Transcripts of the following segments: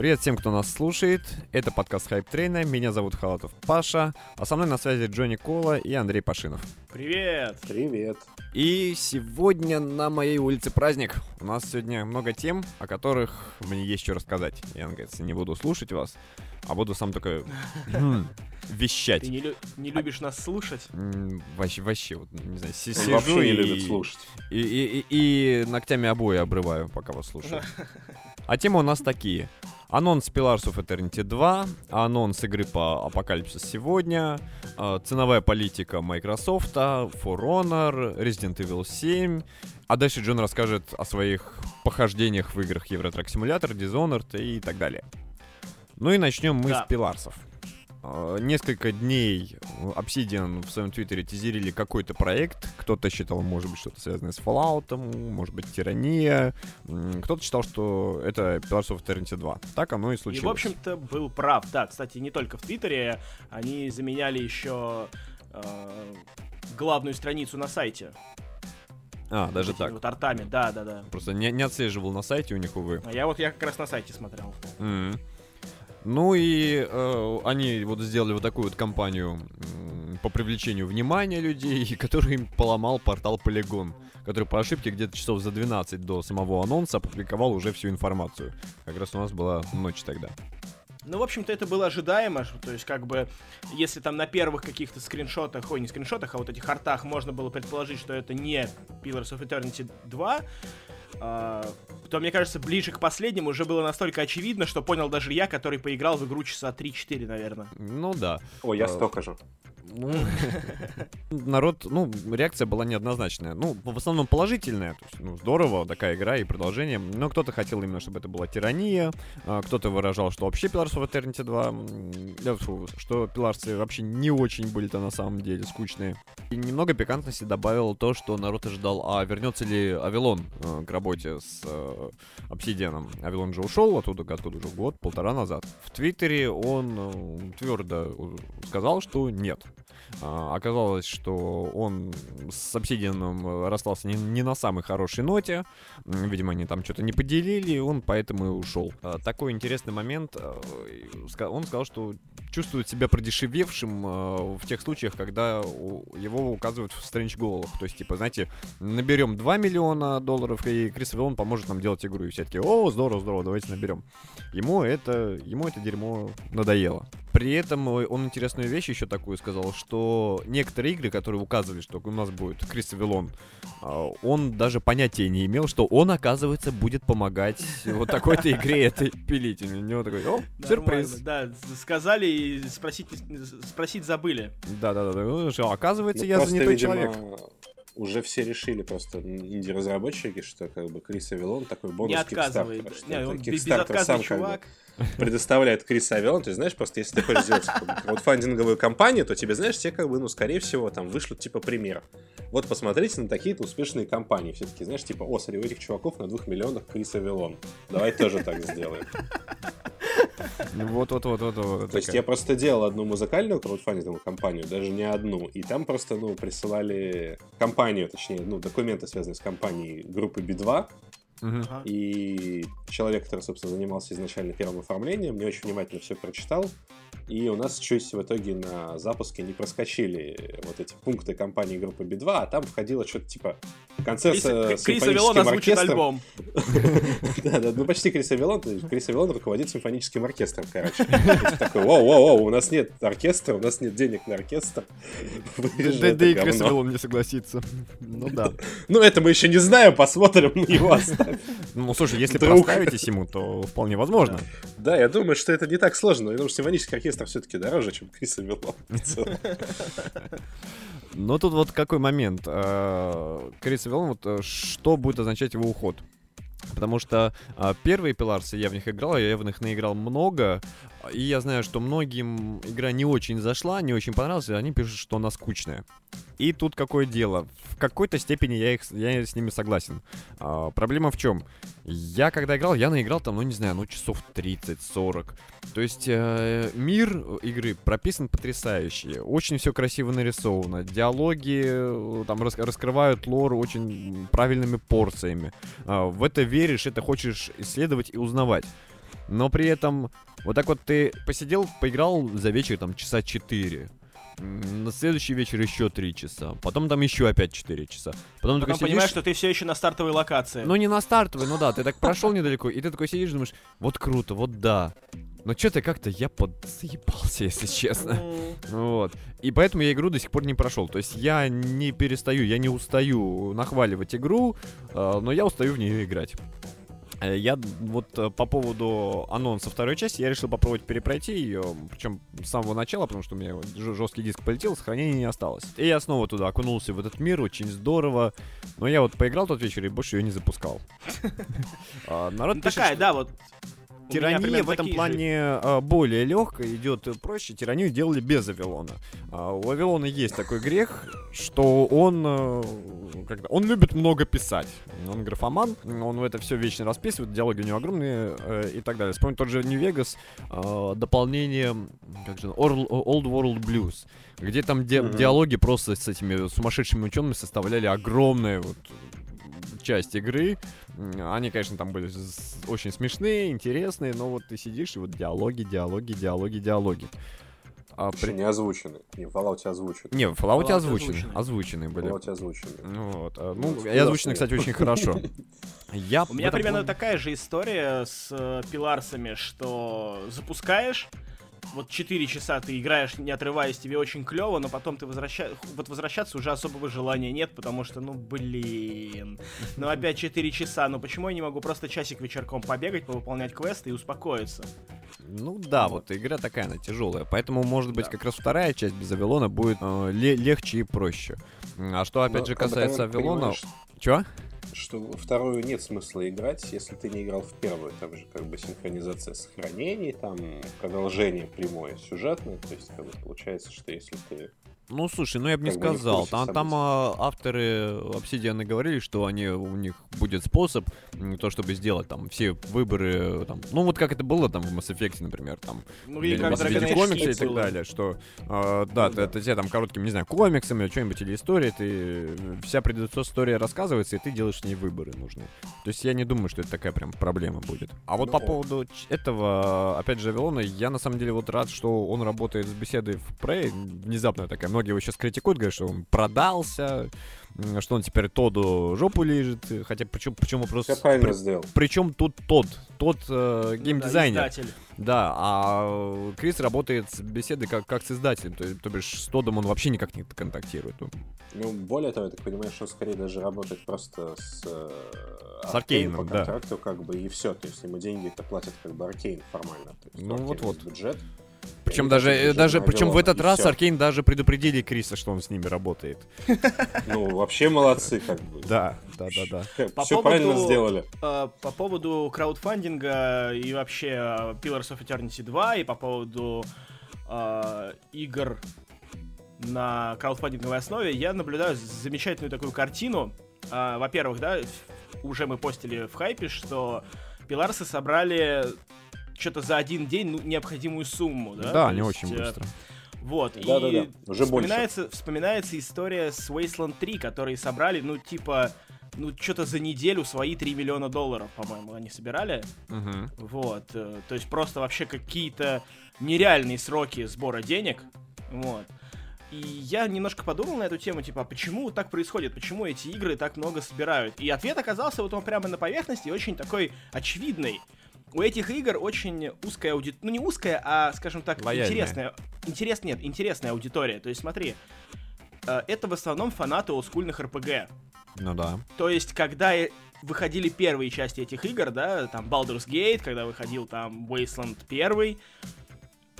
Привет всем, кто нас слушает. Это подкаст Hype Train а. Меня зовут Халатов Паша. А со мной на связи Джонни Кола и Андрей Пашинов. Привет! Привет! И сегодня на моей улице праздник. У нас сегодня много тем, о которых мне есть что рассказать. Я, наконец, не буду слушать вас, а буду сам только м, вещать. Ты не, лю- не любишь нас слушать? М, Вообще, вообще, вот, не знаю, си- Он сижу вообще не и, любит слушать. И, и- и- и ногтями обои обрываю, пока вас слушаю. А темы у нас такие. Анонс Pillars of Eternity 2, анонс игры по Апокалипсис сегодня, э, ценовая политика Microsoft, For Honor, Resident Evil 7, а дальше Джон расскажет о своих похождениях в играх Евротрак Симулятор, Dishonored и так далее. Ну и начнем мы Да. с Пиларсов. Э, Несколько дней Obsidian в своем твиттере тизерили какой-то проект. Кто-то считал, может быть, что-то связанное с Fallout, может быть, Тирания. Кто-то считал, что это Pillars of Eternity 2. Так оно и И, случилось. в общем-то, был прав. Да, кстати, не только в Твиттере, они заменяли еще э, главную страницу на сайте. А, даже так. Вот артами, да, да, да. Просто не, не отслеживал на сайте у них, увы. А я вот я как раз на сайте смотрел. М. Ну и э, они вот сделали вот такую вот кампанию м, по привлечению внимания людей, который им поломал портал Polygon, который по ошибке где-то часов за 12 до самого анонса опубликовал уже всю информацию. Как раз у нас была ночь тогда. Ну, в общем-то, это было ожидаемо, то есть, как бы, если там на первых каких-то скриншотах, ой, не скриншотах, а вот этих артах можно было предположить, что это не Pillars of Eternity 2, а, то, мне кажется, ближе к последнему уже было настолько очевидно, что понял даже я, который поиграл в игру часа 3-4, наверное. Ну да. Ой, я А, столько же. Ну, народ, ну, реакция была неоднозначная. Ну, в основном положительная. То есть, ну, здорово, такая игра и продолжение. Но кто-то хотел именно, чтобы это была тирания. а, Кто-то выражал, что вообще Pillars of Eternity 2, м, да, фу, что Пиларсы вообще не очень были-то на самом деле скучные. И немного пикантности добавил то, что народ ожидал, а вернется ли Авилон к работе с э. Авилон же ушел оттуда, откуда уже год, полтора назад. В Твиттере он э, твердо э, сказал, что нет. А, Оказалось, что он с Обсидианом э, расстался не, не на самой хорошей ноте. Видимо, они там что-то не поделили, и он поэтому и ушел. А, Такой интересный момент. э, Он сказал, что чувствует себя продешевевшим э, в тех случаях, когда его указывают в Strange Goal. То есть, типа, знаете, наберем 2 миллиона долларов, и Крис Авилон поможет нам делать игру. И все таки о, здорово, здорово, давайте наберем. Ему это, ему это дерьмо надоело. При этом он интересную вещь еще такую сказал, что некоторые игры, которые указывали, что у нас будет Крис Авилон, а, он даже понятия не имел, что он, оказывается, будет помогать вот такой-то игре этой пилить. У него такой, о, сюрприз. Да, сказали и спросить, забыли. Да-да-да, ну, что, оказывается, Ну, я занятой человек. Уже все решили просто инди-разработчики, что как бы Крис Авилон такой бонус не отказывает. Что Не, он безотказный сам как бы чувак. предоставляет Криса Авилон. То есть, знаешь, просто если ты хочешь сделать типа, краудфандинговую кампанию, то тебе, знаешь, тебе как бы, ну, скорее всего, там вышлют типа пример. Вот посмотрите на такие-то успешные компании. Все-таки, знаешь, типа, о, смотри, у этих чуваков на двух миллионах Крис Авилон. Давай тоже так сделаем. Вот-вот-вот-вот. То есть я просто делал одну музыкальную краудфандинговую компанию, даже не одну, и там просто, ну, присылали компанию, точнее, ну, документы, связанные с компанией группы B2, Ага. и человек, который, собственно, занимался изначально первым оформлением, не очень внимательно все прочитал, и у нас чуть в итоге на запуске не проскочили вот эти пункты компании группы B2, а там входило что-то типа концерт Крис, с э, Крис- Авилон симфоническим озвучит оркестром. альбом. Да, да, ну почти Крис Авилон. есть Крис Авилон руководит симфоническим оркестром, короче. То есть Такой, воу-воу-воу, у нас нет оркестра, у нас нет денег на оркестр. Да, и Крис говно». Авилон не согласится. Ну да. Ну, это мы еще не знаем, посмотрим его. Ну, слушай, если Друг. Проставитесь ему, то вполне возможно. Да, я думаю, что это не так сложно, потому что симфонический оркестр все-таки дороже, чем Крис Авилон. в целом. Но тут вот какой момент. э, Крис Авилон, вот э, что будет означать его уход? Потому что а, первые Пиларсы я в них играл, я в них наиграл много, и я знаю, что многим игра не очень зашла, не очень понравилась, и они пишут, что она скучная. И тут какое дело? В какой-то степени я, их, я с ними согласен. А, проблема в чем? Я когда играл, я наиграл там, ну не знаю, ну часов 30-40. То есть э, мир игры прописан потрясающе. Очень все красиво нарисовано. Диалоги э, там рас- раскрывают лор очень правильными порциями. А, в это веришь, это хочешь исследовать и узнавать. Но при этом вот так вот ты посидел, поиграл за вечер там часа 4. На следующий вечер еще 3 часа. Потом там еще опять 4 часа. Потом, Потом такой понимаешь, что ты все еще на стартовой локации. Ну не на стартовой, ну да, ты так прошел недалеко, и ты такой сидишь, думаешь, вот круто, вот да. Но что-то как-то я подзаебался, если честно. Вот. И поэтому я игру до сих пор не прошел. То есть я не перестаю, я не устаю нахваливать игру, э, но я устаю в нее играть. Э, я вот э, по поводу анонса второй части, я решил попробовать перепройти ее, причем с самого начала, потому что у меня жесткий диск полетел, сохранения не осталось. И я снова туда окунулся в этот мир, очень здорово. Но я вот поиграл тот вечер и больше ее не запускал. А, народ ну, такая, да, вот Тирания в этом плане же. более легкая, идет проще. Тиранию делали без Авилона. А, у Авилона есть такой грех, что он, э, как он любит много писать. Он графоман, он в это все вечно расписывает, диалоги у него огромные э, и так далее. Вспомнить тот же э, дополнение, как же, Old World Blues, где там ди- mm-hmm. диалоги просто с этими сумасшедшими учеными составляли огромные вот часть игры. Они, конечно, там были очень смешные, интересные, но вот ты сидишь и вот диалоги, диалоги, диалоги, диалоги. А при... Не озвучены. Не, в Fallout озвучены. Не, в Fallout, Fallout озвучены. озвучены. Озвучены были. Fallout озвучены. Ну, вот. А, ну, ну и озвучены, кстати, очень хорошо. Я У меня примерно такая же история с э, пиларсами, что запускаешь, вот 4 часа ты играешь, не отрываясь, тебе очень клево, но потом ты возвращаешься, вот возвращаться уже особого желания нет, потому что, ну, блин, ну опять 4 часа, ну почему я не могу просто часик вечерком побегать, повыполнять квесты и успокоиться? Ну да, вот игра такая, она тяжелая, поэтому, может быть, да. как раз вторая часть без Авилона будет э, легче и проще. А что, опять но, же, касается Авилона... Чё? Что вторую нет смысла играть, если ты не играл в первую. Там же как бы синхронизация сохранений, там продолжение прямое сюжетное. То есть как бы получается, что если ты ну, слушай, ну я бы не сказал. Там, там а, авторы Obsidian говорили, что они, у них будет способ, то, чтобы сделать там все выборы, там, ну вот как это было там в Mass Effect, например, там, ну, и как в комиксы и так далее, что, а, да, ну, ты, да. это тебе там коротким, не знаю, комиксами, что-нибудь или историей, ты, вся предыдущая история рассказывается, и ты делаешь с ней выборы нужные. То есть я не думаю, что это такая прям проблема будет. А вот ну, по поводу этого, опять же, Авилона, я на самом деле вот рад, что он работает с беседой в Prey, внезапная такая, многие его сейчас критикуют, говорят, что он продался, что он теперь Тоду жопу лежит, хотя почему, почему правильно при, сделал. Причем тут тот, тот э, геймдизайнер. Да, да, а Крис работает с беседой как, как с издателем, то, то бишь с Тодом он вообще никак не контактирует. Ну, более того, я так понимаю, что он скорее даже работает просто с... Э, с Аркейном, по контракту, да. как бы, и все, то есть ему деньги это платят как бы Аркейн формально. То есть, ну, вот-вот. бюджет. Причем даже, э, даже причем в этот раз Аркейн даже предупредили Криса, что он с ними работает. Ну, вообще молодцы, как бы. Да, да, да, да. По Все поводу, правильно сделали. Э, по поводу краудфандинга и вообще э, Pillars of Eternity 2, и по поводу э, игр на краудфандинговой основе, я наблюдаю замечательную такую картину. Э, во-первых, да, уже мы постили в хайпе, что Пиларсы собрали что-то за один день ну, необходимую сумму, да? Да, не очень э, быстро. Вот, да, и да, да. Уже вспоминается, больше. вспоминается история с Wasteland 3, которые собрали, ну, типа, ну, что-то за неделю свои 3 миллиона долларов, по-моему, они собирали. Угу. Вот, э, то есть просто вообще какие-то нереальные сроки сбора денег, вот. И я немножко подумал на эту тему, типа, а почему так происходит, почему эти игры так много собирают. И ответ оказался вот он прямо на поверхности, очень такой очевидный у этих игр очень узкая аудитория, ну не узкая, а, скажем так, Лояльная. интересная. Интерес, нет, интересная аудитория. То есть смотри, э, это в основном фанаты олдскульных РПГ. Ну да. То есть, когда выходили первые части этих игр, да, там Baldur's Gate, когда выходил там Wasteland 1,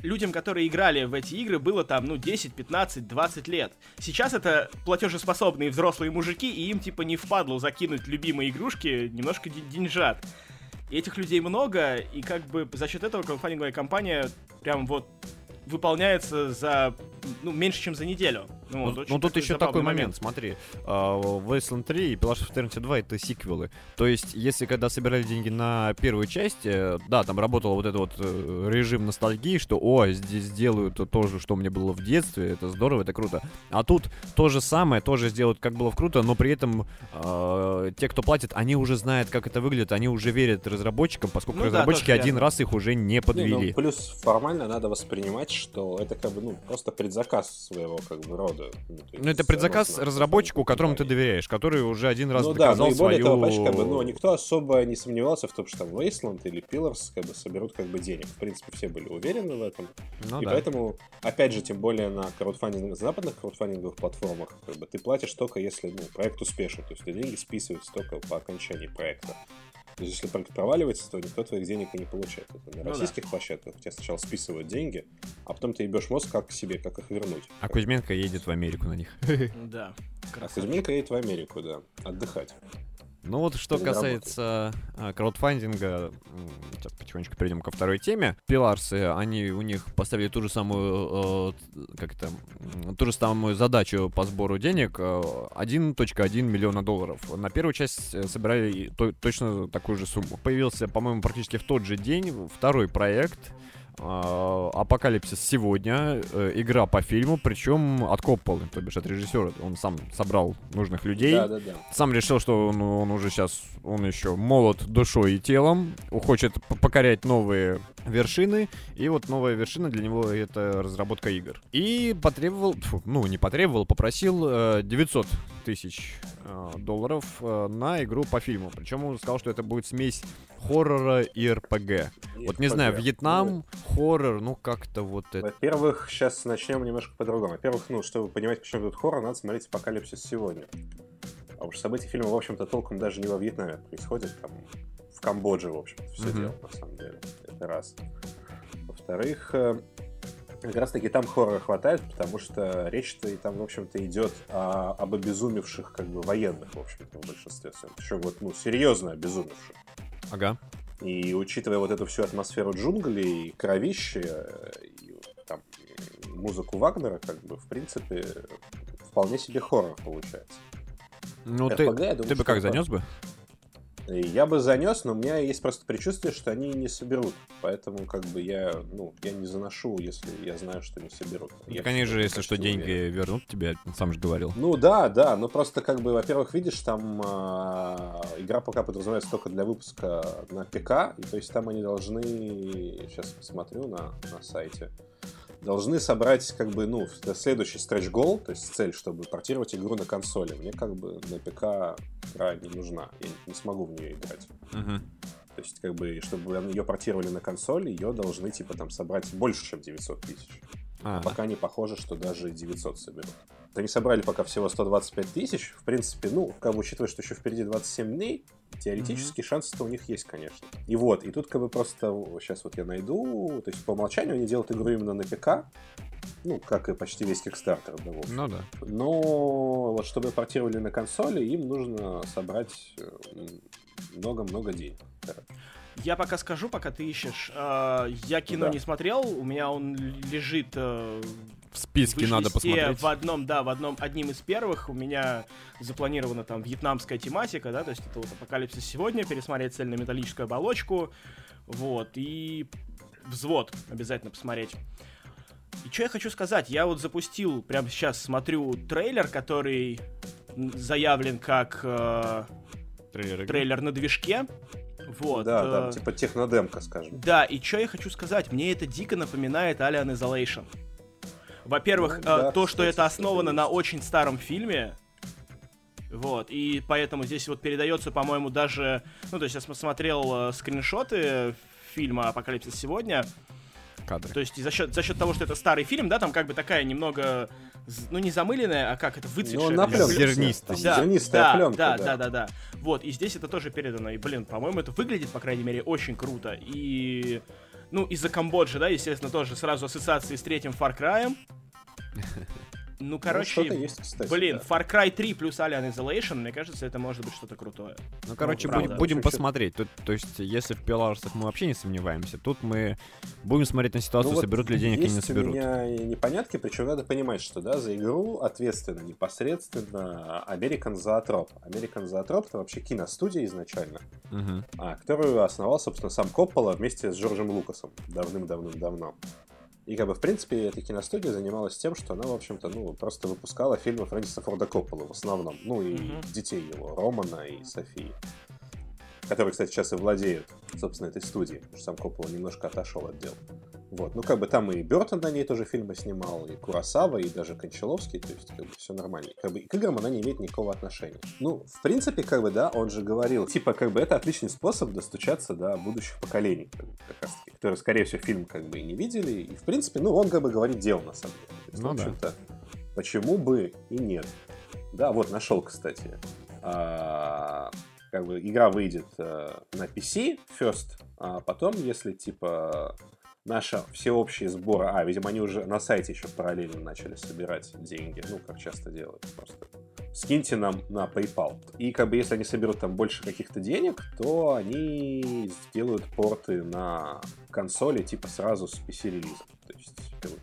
людям, которые играли в эти игры, было там, ну, 10, 15, 20 лет. Сейчас это платежеспособные взрослые мужики, и им, типа, не впадло закинуть любимые игрушки немножко деньжат. И этих людей много, и как бы за счет этого краудфандинговая компания прям вот выполняется за, ну, меньше, чем за неделю. Ну, вот, ну, очень ну, тут еще такой забавный момент, смотри. а, Wasteland 3 и Pillars of Eternity 2 это сиквелы. То есть, если когда собирали деньги на первую часть, э, да, там работал вот этот вот э, режим ностальгии, что, о, здесь сделают то же, что у меня было в детстве, это здорово, это круто. А тут то же самое, тоже сделают, как было в круто, но при этом э, те, кто платит, они уже знают, как это выглядит, они уже верят разработчикам, поскольку Ну да, разработчики тоже один верно. раз их уже не Не, подвели. ну, плюс формально надо воспринимать, что это как бы, ну, просто предзаказ своего как бы рода. Ну, есть Ну, это предзаказ разработчику, которому ты доверяешь, который уже один раз ну да, доказал ну и более свою... того, понимаешь, как бы, ну, никто особо не сомневался в том, что там Wasteland или Pillars как бы соберут как бы денег. В принципе, все были уверены в этом. Ну и да. поэтому, опять же, тем более на краудфандинг, западных краудфандинговых платформах, как бы, ты платишь только если ну, проект успешен. То есть деньги списываются только по окончании проекта. То есть, если проект проваливается, то никто твоих денег и не получает. Это на Ну да. российских площадках у тебя сначала списывают деньги, а потом ты ебешь мозг, как себе, как их вернуть. А Кузьменко едет в Америку на них. Да. А. Кузьменко едет в Америку, да, отдыхать. Ну вот что Или касается а, краудфандинга, сейчас потихонечку перейдем ко второй теме. Пиларсы, они у них поставили ту же самую, э, как это, ту же самую задачу по сбору денег, э, 1.1 миллиона долларов. На первую часть э, собирали то- точно такую же сумму. Появился, по-моему, практически в тот же день второй проект. А, Апокалипсис сегодня, э, игра по фильму, причем от Копполы, то бишь от режиссера. Он сам собрал нужных людей, Да, да, да. сам решил, что он, он уже сейчас, он еще молод душой и телом, хочет покорять новые вершины, и вот новая вершина для него это разработка игр. И потребовал, тьфу, ну не потребовал, попросил э, 900 тысяч э, долларов э, на игру по фильму. Причем он сказал, что это будет смесь хоррора и РПГ. Вот не знаю. Вьетнам, хоррор, ну как-то вот это. Во-первых, сейчас начнем немножко по-другому. Во-первых, ну, чтобы понимать, почему тут хоррор, надо смотреть «Апокалипсис сегодня». А уж события фильма, в общем-то, толком даже не во Вьетнаме происходят, там в Камбодже, в общем-то, все Мгм. дело, на самом деле. Это раз. Во-вторых, э, как раз-таки там хоррора хватает, потому что речь-то и там, в общем-то, идет о- об обезумевших, как бы, военных, в общем-то, в большинстве своем. Причем вот, ну, серьезно обезумевших. Ага. И учитывая вот эту всю атмосферу джунглей, кровище, и там, музыку Вагнера, как бы, в принципе, вполне себе хоррор получается. Ну ты, RPG, я думаю, ты бы как это- занес бы? Я бы занес, но у меня есть просто предчувствие, что они не соберут. Поэтому, как бы, я, ну, я не заношу, если я знаю, что не соберут. Я Так они же, если что, деньги уверен. вернут тебе, сам же говорил. Ну да, да, но просто как бы, во-первых, видишь, там а, игра пока подразумевается только для выпуска на ПК, и то есть там они должны, сейчас посмотрю на, на сайте, должны собрать как бы, ну, следующий goal, то есть цель, чтобы портировать игру на консоли. Мне как бы на ПК игра не нужна, я не смогу в нее играть. Мгм. То есть, как бы, чтобы ее портировали на консоль, ее должны, типа, там, собрать больше, чем 900 тысяч. А, Пока не похоже, что даже 900 соберут. Они собрали пока всего 125 тысяч. В принципе, ну, как бы учитывая, что еще впереди 27 дней, теоретически шансы-то у них есть, конечно. И вот, и тут как бы просто сейчас вот я найду, то есть по умолчанию они делают игру именно на ПК, ну, как и почти весь Kickstarter, да, в общем. Ну да. Но вот чтобы портировали на консоли, им нужно собрать э, много-много денег. Я пока скажу, пока ты ищешь. А, Я кино Да. не смотрел, у меня он лежит э, В списке в надо посмотреть. В одном, да, в одном, одним из первых у меня запланирована там вьетнамская тематика, да, то есть это вот апокалипсис сегодня, пересмотреть цельнометаллическую оболочку, вот, и взвод обязательно посмотреть. И что я хочу сказать, я вот запустил, прямо сейчас смотрю трейлер, который заявлен как э, Трейлер. трейлер на движке, вот. да, э, да, типа технодемка, скажем. да, и что я хочу сказать, мне это дико напоминает Alien Isolation. Во-первых, Ну, да, э, то, что это основано на очень старом фильме, вот, и поэтому здесь вот передается, по-моему, даже, ну, то есть я посмотрел э, скриншоты фильма «Апокалипсис сегодня», Кадры. то есть за счет, за счет того, что это старый фильм, да, там как бы такая немного, ну, не замыленная, а как это, выцветшая. Ну, на пленке. Зернистый. Там да, Зернистая да, пленка, да, да. да, да, да. Вот, и здесь это тоже передано. И, блин, по-моему, это выглядит, по крайней мере, очень круто. И, ну, из-за Камбоджи, да, естественно, тоже сразу ассоциации с третьим Far Cry. Ну, короче, что-то есть, кстати, блин, да. Far Cry 3 плюс Alien Isolation, мне кажется, это может быть что-то крутое. Ну, короче, правда. будем, будем посмотреть. Тут, то есть, если в Пеларсах мы вообще не сомневаемся, тут мы будем смотреть на ситуацию, Ну вот соберут ли денег или не есть соберут. у меня непонятки, причем надо понимать, что да, за игру ответственно непосредственно American Zootrope. American Zootrope это вообще киностудия изначально, а, которую основал, собственно, сам Коппола вместе с Джорджем Лукасом давным-давным-давно. И как бы, в принципе, эта киностудия занималась тем, что она, в общем-то, ну, просто выпускала фильмы Фрэнсиса Форда Коппола в основном. Ну, и Мгм. детей его, Романа и Софии. Которые, кстати, сейчас и владеют, собственно, этой студией. Потому что сам Коппола немножко отошел от дел. Вот, ну, как бы там и Бертон на ней тоже фильмы снимал, и Курасава, и даже Кончаловский, то есть, как бы, все нормально. Как бы, и к играм она не имеет никакого отношения. Ну, в принципе, как бы, да, он же говорил, типа, как бы, это отличный способ достучаться до будущих поколений, как, бы, как раз таки, которые, скорее всего, фильм, как бы, и не видели, и, в принципе, ну, он, как бы, говорит дело, на самом деле. То есть, Ну в да. общем-то, почему бы и нет. Да, вот, нашел, кстати. А, как бы игра выйдет э, на PC first, а потом, если типа наша всеобщий сбор, а, видимо, они уже на сайте еще параллельно начали собирать деньги, ну, как часто делают, просто скиньте нам на PayPal. И как бы если они соберут там больше каких-то денег, то они сделают порты на консоли типа сразу с PC-релизом.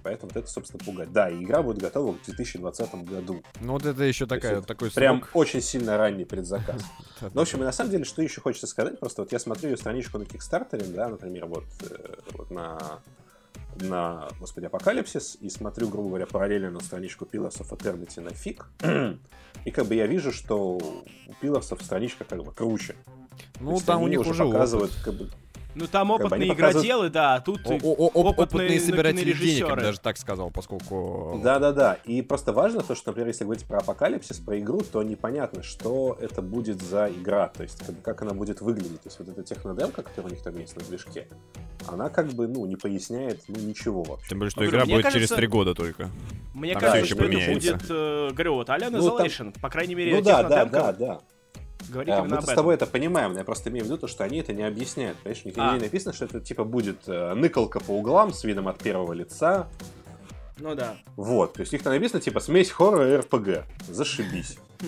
Поэтому вот это, собственно, пугает. Да, и игра будет готова в 2020 году. Ну, вот это еще такая, это такой Прям срок. очень сильно ранний предзаказ. Ну, в общем, и на самом деле, что еще хочется сказать, просто вот я смотрю ее страничку на Кикстартере, да, например, вот, э, вот на на, господи, Апокалипсис, и смотрю, грубо говоря, параллельно на страничку Pillars of Eternity на фиг, и как бы я вижу, что у Pillars страничка как бы круче. Ну, там у них уже показывают, как бы, Ну, там бы опытные они показывают- игроделы, да, а тут... О- о- о- опытные опытные собиратели денег, бы даже так сказал, поскольку... Да-да-да. И просто важно то, что, например, если говорить про апокалипсис, про игру, то непонятно, что это будет за игра, то есть как, бы, как она будет выглядеть. То есть вот эта технодемка, которая у них там есть на движке, она как бы, ну, не поясняет, ну, ничего вообще. Тем более, что Ну, игра будет кажется- через три года только. Мне Там кажется, что это будет, э, говорю, вот Alien Ну, там- Isolation, по крайней мере, Ну да, да, да, да. Говорит А, именно мы об с этом. тобой это понимаем, но я просто имею в виду то, что они это не объясняют. Понимаешь, нигде А. не написано, что это типа будет э, ныкалка по углам с видом от первого лица. Ну да. Вот. То есть их там написано типа смесь хоррора и РПГ. Зашибись.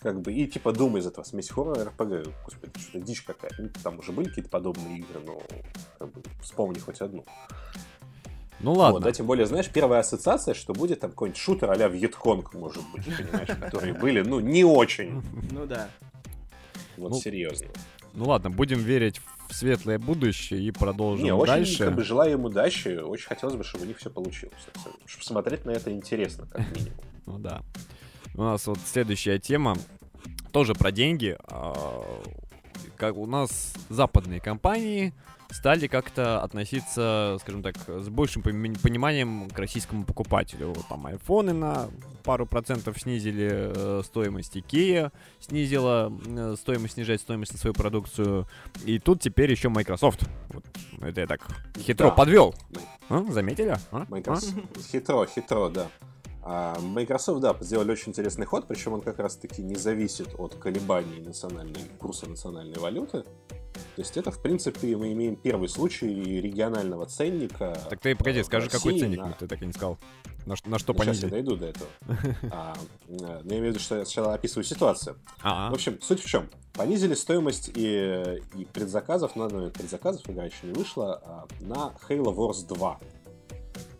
Как бы, и типа думай из этого, смесь хоррора и РПГ. Господи, что дичь какая. Ну, Там уже были какие-то подобные игры, но как бы, вспомни хоть одну. Ну Вот, ладно. да, тем более, знаешь, первая ассоциация, что будет там какой-нибудь шутер а-ля Вьетконг, может быть, понимаешь, которые были, ну, не очень. Ну да. Вот Ну, серьезно. Ну ладно, будем верить в светлое будущее и продолжим Не, очень дальше. как бы желаю им удачи, очень хотелось бы, чтобы у них все получилось. Чтобы смотреть на это интересно, как минимум. Ну да. У нас вот следующая тема тоже про деньги. А, Как у нас западные компании стали как-то относиться, скажем так, с большим пониманием к российскому покупателю. Там айфоны на пару процентов снизили э, стоимость, Икея снизила э, стоимость, снижать стоимость на свою продукцию. И тут теперь еще Microsoft. Вот, это я так хитро Да. подвел. А? Заметили? А? Microsoft. Хитро, хитро, да. А Microsoft, да, сделали очень интересный ход, причем он как раз-таки не зависит от колебаний национальной, курса национальной валюты. То есть это, в принципе, мы имеем первый случай регионального ценника. Так ты погоди, скажи, какой ценник, на- ты так и не сказал. На, на что Ну, сейчас я понизили? дойду до этого. А, э, но я имею в виду, что я сначала описываю ситуацию. А, В общем, суть в чем? Понизили стоимость и, и предзаказов, на данный момент предзаказов, игра еще не вышла, а, на Halo Wars 2.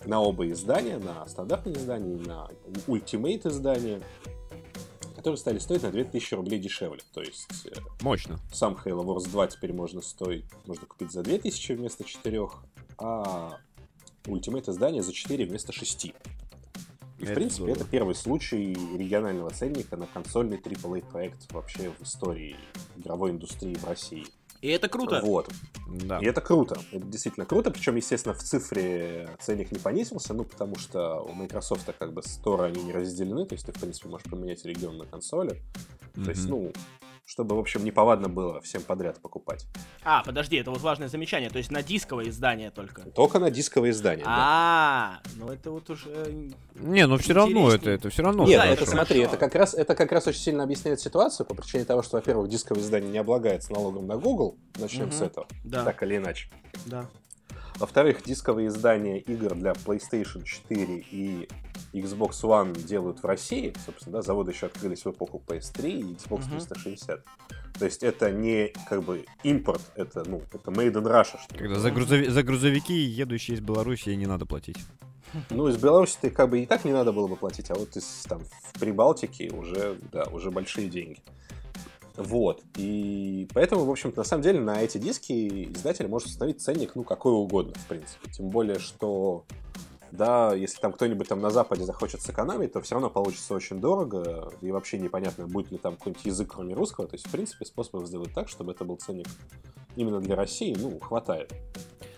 На оба издания, на стандартные издания и на Ultimate издания, которые стали стоить на 2000 рублей дешевле. То есть э, мощно. сам Halo Wars 2 теперь можно стоить, можно купить за 2000 вместо 4, а Ultimate издание за 4 вместо 6. И, в Это принципе, здорово. это первый случай регионального ценника на консольный AAA проект вообще в истории игровой индустрии в России. И это круто. Вот. Да. И это круто. Это действительно круто. Причем, естественно, в цифре ценник не понизился, ну, потому что у Microsoft как бы сторы они не разделены, то есть ты, в принципе, можешь поменять регион на консоли. То есть, ну, чтобы, в общем, неповадно было всем подряд покупать. А, подожди, это вот важное замечание. То есть на дисковое издание только. Только на дисковое издание, да. А, ну это вот уже... Не, ну все равно это, это все равно. Нет, да, это это смотри, это как, раз, это как раз очень сильно объясняет ситуацию по причине того, что, во-первых, дисковое издание не облагается налогом на Google, начнем Мгм. с этого, Да, так или иначе. да. Во-вторых, дисковые издания игр для PlayStation 4 и Xbox One делают в России, собственно, да, заводы еще открылись в эпоху PS3 и Xbox Мгм. 360. То есть это не как бы импорт, это, ну, это made in Russia. Что ли. Когда за, грузови- за грузовики, едущие из Беларуси, не надо платить. Ну, из Беларуси ты как бы и так не надо было бы платить, а вот из там в Прибалтике уже, да, уже большие деньги. Вот. И поэтому, в общем-то, на самом деле на эти диски издатель может установить ценник, ну, какой угодно, в принципе. Тем более, что, да, если там кто-нибудь там на Западе захочет сэкономить, то все равно получится очень дорого, и вообще непонятно, будет ли там какой-нибудь язык, кроме русского. То есть, в принципе, способов сделать так, чтобы это был ценник именно для России, ну, хватает.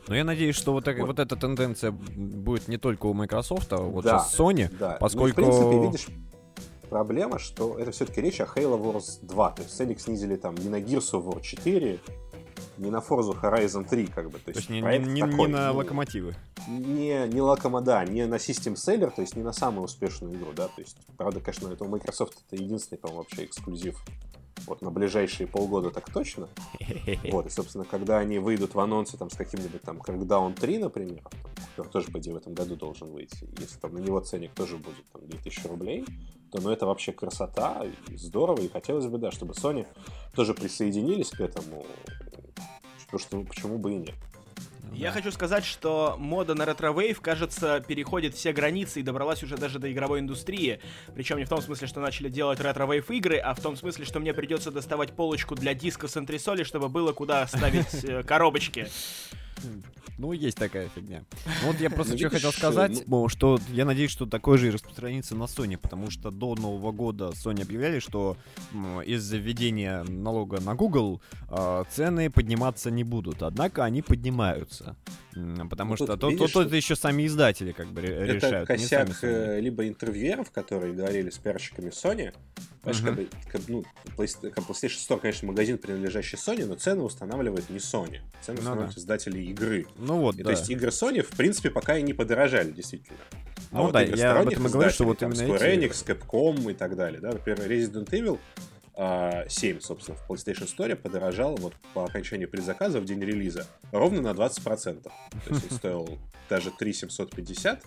Но я надеюсь, что вот, так- Вот. вот эта тенденция будет не только у Microsoft, а вот Да. сейчас Sony. Да, Поскольку- Ну, в принципе, видишь, проблема, что это все-таки речь о Halo Wars 2. То есть ценник снизили там не на Gears of War 4, не на Forza Horizon 3, как бы. То То есть, есть не, проект не- не- такой, не на ну, локомотивы. Не, не локомода, не на System Seller, то есть не на самую успешную игру, да. То есть, правда, конечно, это у Microsoft это единственный, по-моему, вообще эксклюзив. Вот на ближайшие полгода так точно. Вот, и, собственно, когда они выйдут в анонсе там с каким-нибудь там Crackdown 3, например, который тоже, по идее, в этом году должен выйти, если там на него ценник тоже будет там 2000 рублей, то ну это вообще красота, и здорово, и хотелось бы, да, чтобы Sony тоже присоединились к этому, потому что ну, почему бы и нет. Я Да. хочу сказать, что мода на ретро-вейв, кажется, переходит все границы и добралась уже даже до игровой индустрии. Причем не в том смысле, что начали делать ретро-вейв игры, а в том смысле, что мне придется доставать полочку для диска с антресоли, чтобы было куда ставить э, коробочки. Ну, есть такая фигня. Ну, вот я просто Ну, что хотел сказать, ну- что я надеюсь, что такое же и распространится на Sony, потому что до Нового года Sony объявляли, что из-за введения налога на Google а, цены подниматься не будут. Однако они поднимаются. Потому Ну, что тут то, то- видишь, то тут- это еще сами издатели как бы Это решают. не косяк э, либо интервьюеров, которые говорили с пиарщиками Sony. Понимаешь, Мгм. как ну, PlayStation Store, конечно, магазин, принадлежащий Sony, но цены устанавливает не Sony. Цены Ну устанавливают да. издатели игры. Ну вот, И, да. То есть игры Sony, в принципе, пока и не подорожали, действительно. А Ну вот да, игры я об этом говорю, что вот там, именно Square эти- Enix, Capcom и так далее. Да? Например, Resident Evil а, 7, собственно, в PlayStation Store подорожал вот по окончанию предзаказа в день релиза ровно на 20%. То есть он стоил даже 3750,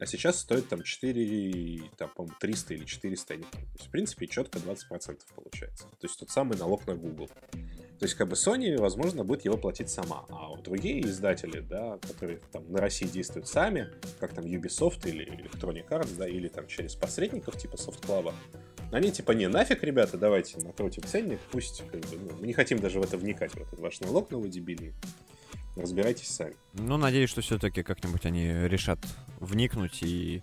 а сейчас стоит там 4, там, по-моему, 300 или 400, я не помню. То есть, в принципе, четко 20% получается. То есть тот самый налог на Google. То есть, как бы Sony, возможно, будет его платить сама. А вот другие издатели, да, которые там на России действуют сами, как там Ubisoft или Electronic Arts, да, или там через посредников типа Soft они типа, не, нафиг, ребята, давайте накрутим ценник, пусть, как бы, ну, мы не хотим даже в это вникать, в этот ваш налог новый дебильный. Разбирайтесь сами. Ну, надеюсь, что все-таки как-нибудь они решат вникнуть и,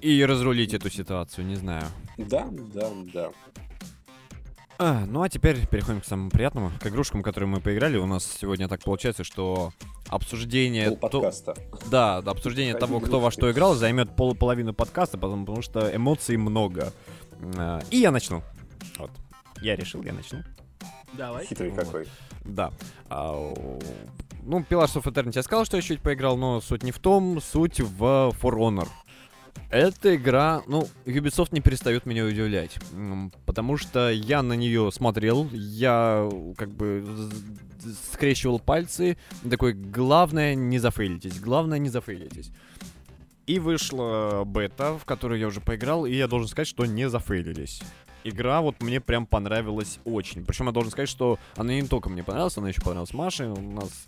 и разрулить эту ситуацию, не знаю. Да, да, да. А, ну а теперь переходим к самому приятному, к игрушкам, которые мы поиграли. У нас сегодня так получается, что обсуждение... Пол то-. Да, да, обсуждение Один того, кто во что играл, займет пол половину подкаста, потому, потому что эмоций много. А, И я начну. Вот. Я решил, я начну. Давай. Хитрый Вот. какой. Да. А, ну, Pillars of Eternity я сказал, что я чуть поиграл, но суть не в том, суть в For Honor. Эта игра, ну, Ubisoft не перестает меня удивлять, потому что я на нее смотрел, я как бы скрещивал пальцы, такой, главное не зафейлитесь, главное не зафейлитесь. И вышла бета, в которую я уже поиграл, и я должен сказать, что не зафейлились. Игра вот мне прям понравилась очень. Причем я должен сказать, что она не только мне понравилась, она еще понравилась Маше. У нас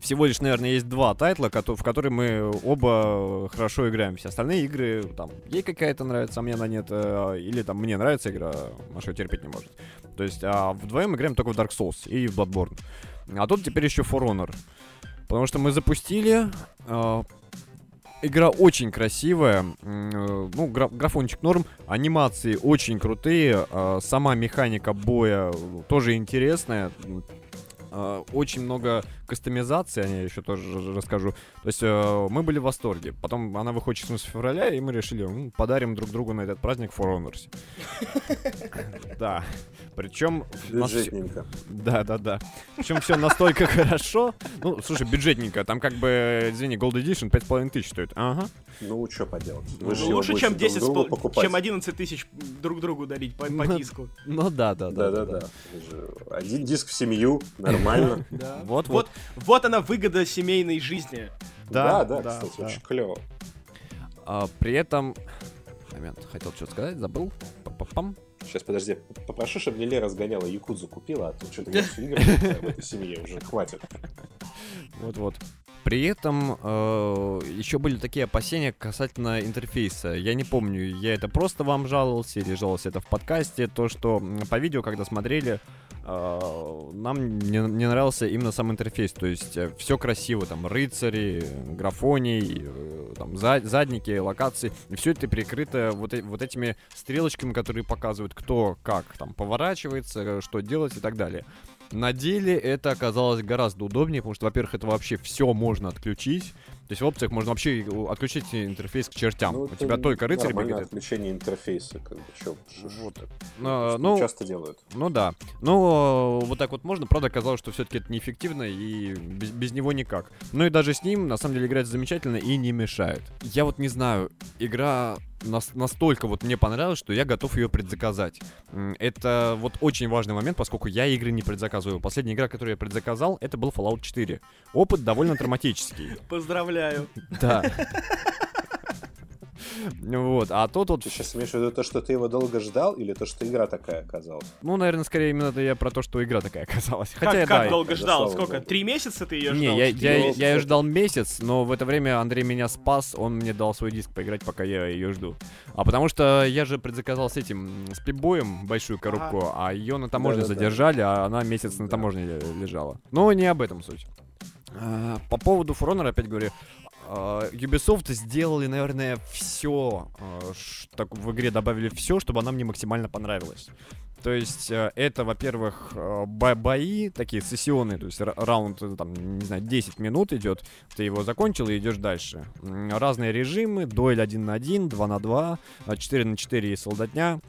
всего лишь, наверное, есть два тайтла, в которые мы оба хорошо играем. Все остальные игры, там, ей какая-то нравится, а мне она нет. э, Или там мне нравится игра, а Маша терпеть не может. То есть а вдвоем играем только в Dark Souls и в Bloodborne. А тут теперь еще For Honor. Потому что мы запустили, э, Игра очень красивая, э, ну, гра- графончик норм, анимации очень крутые, э, сама механика боя тоже интересная, э, очень много кастомизации, о ней еще тоже расскажу. То есть э, мы были в восторге. Потом она выходит 14 февраля, и мы решили, м, подарим друг другу на этот праздник For Honors. Да. Причем... Бюджетненько. Да, да, да. Причем все настолько хорошо. Ну, слушай, бюджетненько. Там как бы, извини, Gold Edition 5,5 тысяч стоит. Ага. Ну, что поделать. Ну, Вы же Ну, его лучше, чем друг 10, с другу пол- покупать. чем 11 тысяч друг другу дарить по, по Ну, диску. Ну да, да, да. Да-да-да. Вы же Один диск в семью, нормально. Да. Вот, Вот, вот она выгода семейной жизни. Да, Да, кстати, очень клево. А, при этом... Момент, хотел что-то сказать, забыл. Па-па-пам. Сейчас, подожди, попрошу, чтобы мне Лера сгоняла Якудзу купила, а то что-то я все игры в этой семье уже хватит. Вот-вот. При этом э, еще были такие опасения касательно интерфейса. Я не помню, я это просто вам жаловался или жаловался это в подкасте, то, что по видео, когда смотрели, нам не, не нравился именно сам интерфейс. То есть э, все красиво, там рыцари, графоний, э, там за, задники, локации. И все это прикрыто вот, э, вот этими стрелочками, которые показывают, кто как там поворачивается, что делать и так далее. На деле это оказалось гораздо удобнее, потому что, во-первых, это вообще все можно отключить. То есть в опциях можно вообще отключить интерфейс к чертям. Ну, У тебя только рыцарь бегает. отключение интерфейса, как бы, чё, Вот. А, ш- ну, часто делают. ну да. Ну, вот так вот можно. Правда, оказалось, что все-таки это неэффективно и без, без него никак. Ну и даже с ним, на самом деле, играть замечательно и не мешает. Я вот не знаю, игра нас- настолько вот мне понравилась, что я готов ее предзаказать. Это вот очень важный момент, поскольку я игры не предзаказываю. Последняя игра, которую я предзаказал, это был Fallout 4. Опыт довольно травматический. Поздравляю. Да. Вот, а тут вот Ты сейчас имеешь в виду то, что ты его долго ждал, или то, что игра такая оказалась? Ну, наверное, скорее именно это я про то, что игра такая оказалась. Как, Хотя, как да, долго да, ждал? Сколько? Три месяца ты ее Не, ждал? я, я, Ну, я ее ждал месяц, но в это время Андрей меня спас, он мне дал свой диск поиграть, пока я ее жду. А потому что я же предзаказал с этим, с пипбоем большую коробку, а ее на таможне Да-да-да. задержали, а она месяц на Да. таможне ле- лежала. Но не об этом суть. А, По поводу Honor, опять говорю, а, Ubisoft сделали, наверное, все, так в игре добавили все, чтобы она мне максимально понравилась. То есть э, это, во-первых, э, бо- бои такие сессионные, то есть ра- раунд, э, там, не знаю, 10 минут идет, ты его закончил и идешь дальше. Разные режимы, дуэль 1 на 1, 2 на 2, 4 на 4 и солдатня,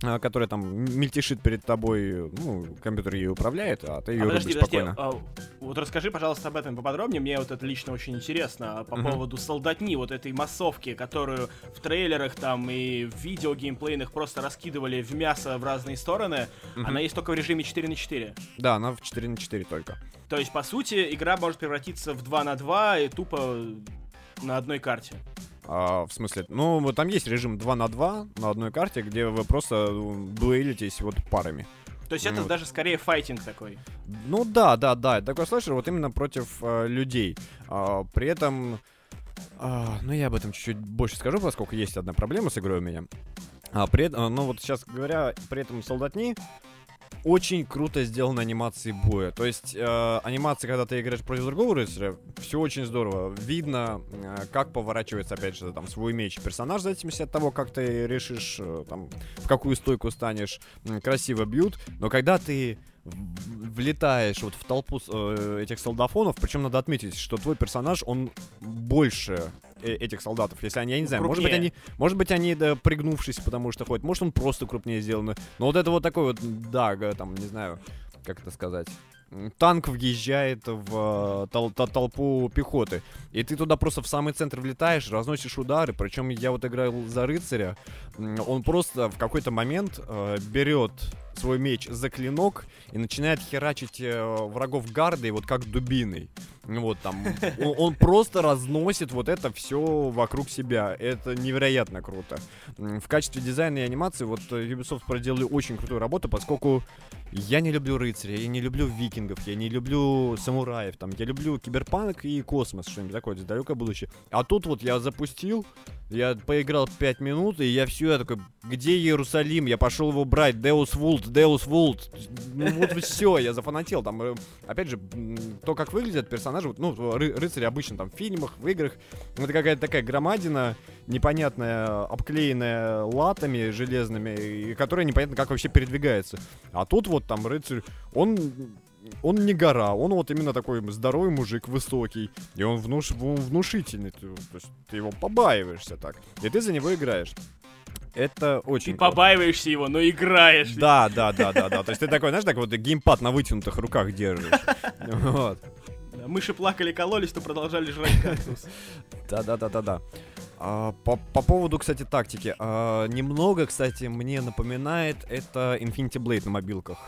которая там мельтешит перед тобой, ну, компьютер ее управляет, а ты ее А подожди, рубишь подожди, спокойно. а, вот расскажи, пожалуйста, об этом поподробнее. Мне вот это лично очень интересно. а По Мгм. поводу солдатни, вот этой массовки, которую в трейлерах там и в видео геймплейных просто раскидывали в мясо в разные стороны. Мгм. Она есть только в режиме 4 на 4. Да, она в 4 на 4 только. То есть, по сути, игра может превратиться в 2 на 2 и тупо на одной карте. А, в смысле, ну, вот там есть режим 2 на 2 на одной карте, где вы просто м, дуэлитесь вот парами. То есть это Вот. даже скорее файтинг такой. Ну да, да, да, это такой слэшер вот именно против э, людей. А, при этом, а, ну я об этом чуть-чуть больше скажу, поскольку есть одна проблема с игрой у меня. А, при этом, ну вот сейчас говоря, при этом солдатни очень круто сделаны анимации боя. То есть э, анимации, когда ты играешь против другого рыцаря, все очень здорово. Видно, э, как поворачивается, опять же, там свой меч персонаж, в зависимости от того, как ты решишь, э, там, в какую стойку станешь. Красиво бьют. Но когда ты влетаешь вот в толпу э, этих солдафонов, причем надо отметить, что твой персонаж, он больше э- этих солдатов, если они, я не знаю, может быть Крупнее. они, может быть они да, пригнувшись, потому что ходят, может он просто крупнее сделан, но вот это вот такой вот, да, там, не знаю, как это сказать, танк въезжает в э, тол- тол- толпу пехоты, и ты туда просто в самый центр влетаешь, разносишь удары, причем я вот играл за рыцаря, он просто в какой-то момент э, берет свой меч за клинок и начинает херачить э, врагов гардой вот как дубиной. Вот там, он, он просто разносит вот это все вокруг себя. Это невероятно круто. В качестве дизайна и анимации вот э, Ubisoft проделали очень крутую работу, поскольку я не люблю рыцарей, я не люблю викингов, я не люблю самураев, там, я люблю киберпанк и космос, что-нибудь такое, далекое будущее. А тут вот я запустил, я поиграл 5 минут, и я все, я такой, где Иерусалим? Я пошел его брать, Деус Вулт, Деус Вулт. Вот все, я зафанател. Там, э, опять же, то, как выглядят персонажи, вот, ну, ры- рыцари обычно там в фильмах, в играх, ну, это какая-то такая громадина, непонятная, обклеенная латами железными, и которая непонятно как вообще передвигается. А тут вот там рыцарь, он он не гора, он вот именно такой здоровый мужик, высокий, и он внуш, вну- внушительный, то есть ты его побаиваешься так, и ты за него играешь. Это очень Ты круто. побаиваешься его, но играешь. Да, да, да, да, да. То есть ты такой, знаешь, так вот геймпад на вытянутых руках держишь. Вот. Мыши плакали, кололись, то продолжали жрать кактус. Да, да, да, да, да. А, по, по поводу, кстати, тактики. а, немного, кстати, мне напоминает это Infinity Blade на мобилках.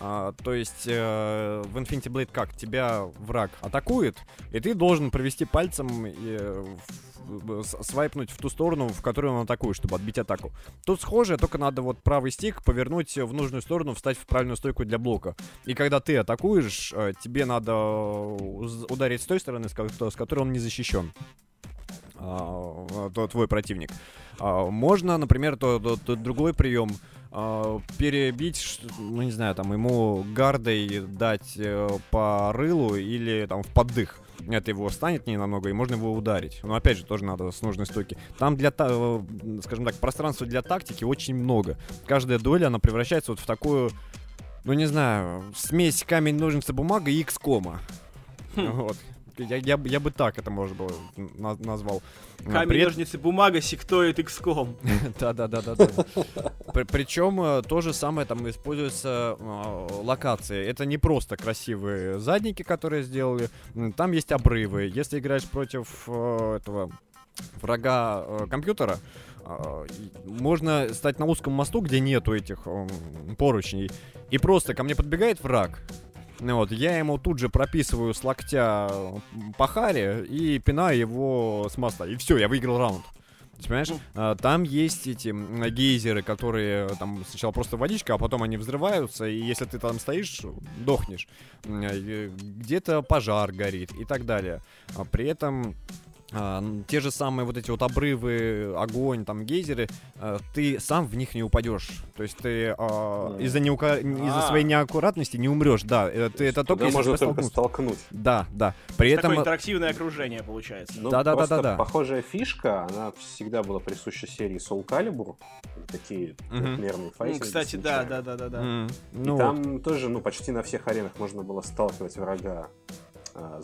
А, то есть э, в Infinity Blade как? Тебя враг атакует, и ты должен провести пальцем э, свайпнуть в ту сторону, в которую он атакует, чтобы отбить атаку. Тут схоже, только надо вот правый стик повернуть в нужную сторону, встать в правильную стойку для блока. И когда ты атакуешь, э, тебе надо уз- ударить с той стороны, с ко- с которой он не защищен. А, то- твой противник. А, Можно, например, то, то- то другой прием а, перебить, ну не знаю, там ему гардой дать э, по рылу или там в поддых. Это его станет не намного, и можно его ударить. Но опять же, тоже надо с нужной стойки. Там для, э, скажем так, пространства для тактики очень много. Каждая дуэль, она превращается вот в такую, ну не знаю, смесь камень, ножницы, бумага и икс-кома. Хм. Вот. Я, я, бы- я бы так это, может было, на- назвал. Камень, при- ножницы, бумага, сектоид, XCOM. да, да, да, да, да. Причем э, то же самое там используются э, локации. Это не просто красивые задники, которые сделали. Там есть обрывы. Если играешь против э, этого врага э, компьютера, э, можно стать на узком мосту, где нету этих поручней, и просто ко мне подбегает враг. Ну Вот, я ему тут же прописываю с локтя по харе и пинаю его с моста. И все, я выиграл раунд. Понимаешь. А, там есть эти гейзеры, которые э, там сначала просто водичка, а потом они взрываются, и если ты там стоишь, дохнешь. Э, Где-то пожар горит и так далее. А При этом а, те же самые вот эти вот обрывы, огонь, там гейзеры, а, ты сам в них не упадешь. То есть ты а, из-за неука- из-за А. своей неаккуратности не умрешь. Да, э, ты это только можно только столкнут. столкнуть. Да, да. При этом Такое э, интерактивное окружение получается. Ну, Да-да-да-да-да. просто похожая фишка, она всегда была присуща серии Soul Calibur. Такие Мгм. трехмерные Ну, файтинги. кстати, да, да, да, да, да. И ну, там тоже, ну, почти на всех аренах можно было сталкивать врага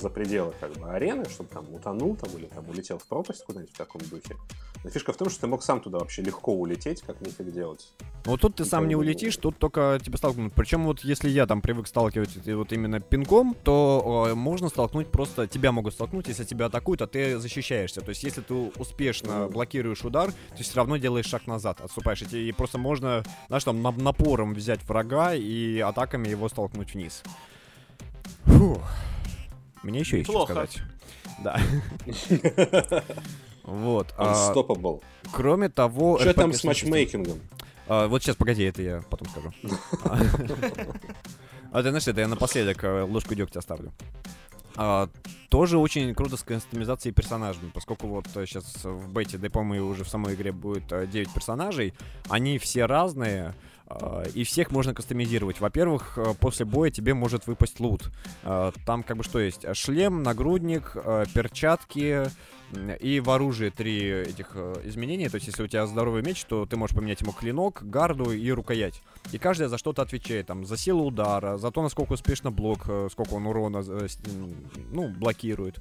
за пределы как бы арены, чтобы там утонул там или там улетел в пропасть куда-нибудь в таком духе. Но фишка в том, что ты мог сам туда вообще легко улететь, как нифиг делать. Вот тут ты сам Как не бы, улетишь, тут только тебя столкнут. Причем вот если я там привык сталкивать вот именно пинком, то э, можно столкнуть просто, тебя могут столкнуть, если тебя атакуют, а ты защищаешься. То есть если ты успешно Мгм. блокируешь удар, ты все равно делаешь шаг назад, отступаешь. И, и просто можно, знаешь, там нап- напором взять врага и атаками его столкнуть вниз. Фух. Мне еще есть что сказать. Да. Вот. а, Unstoppable. Кроме того... Что там с матчмейкингом? А, вот сейчас, погоди, это я потом скажу. А ты знаешь, это я напоследок э, ложку дегтя оставлю. А, тоже очень круто с кастомизацией персонажами, поскольку вот сейчас в бете, да и, по-моему, уже в самой игре будет э, 9 персонажей, они все разные, а, и всех можно кастомизировать. Во-первых, э, после боя тебе может выпасть лут. А, Там как бы что есть? Шлем, нагрудник, э, перчатки, и в оружии три этих э, изменения. То есть, если у тебя здоровый меч, то ты можешь поменять ему клинок, гарду и рукоять. И каждая за что-то отвечает. Там, за силу удара, за то, насколько успешно блок, э, сколько он урона, э, ну, блокирует.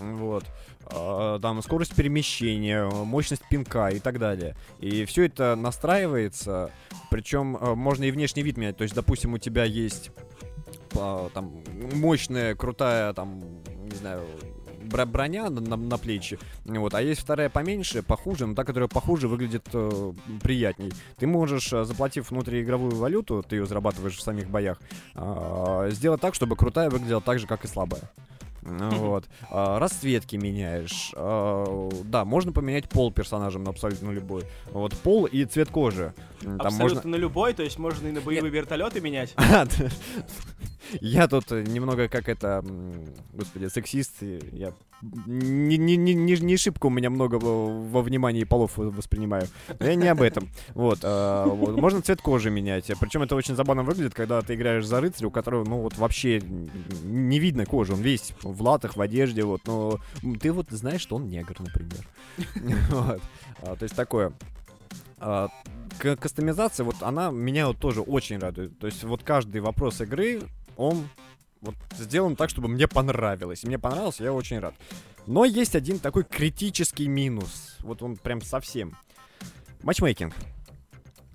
Вот. А, Там, скорость перемещения, мощность пинка и так далее. И все это настраивается. Причем можно и внешний вид менять. То есть, допустим, у тебя есть а, там мощная, крутая, там, не знаю, броня на, на- на плечи, вот, а есть вторая поменьше, похуже, но та, которая похуже, выглядит э, приятней. Ты можешь, э, заплатив внутриигровую валюту, ты ее зарабатываешь в самих боях, а, сделать так, чтобы крутая выглядела так же, как и слабая. Ну Вот. А, Расцветки меняешь. А, Да, можно поменять пол персонажем на абсолютно любой. Вот пол и цвет кожи. Там Абсолютно можно... на любой, то есть можно и на боевые вертолеты менять. Я тут э, немного как это, господи, сексист. Я не, не, не, не, шибко у меня много во, внимании полов воспринимаю. Но я не об этом. Вот, а, вот. Можно цвет кожи менять. Причем это очень забавно выглядит, когда ты играешь за рыцаря, у которого, ну, вот вообще не видно кожи. Он весь в латах, в одежде, вот. Но ты вот знаешь, что он негр, например. Вот. А, То есть такое. А, к- кастомизация, вот она меня вот тоже очень радует. То есть вот каждый вопрос игры, он вот сделан так, чтобы мне понравилось. И мне понравилось, я очень рад. Но есть один такой критический минус. Вот он прям совсем. Матчмейкинг.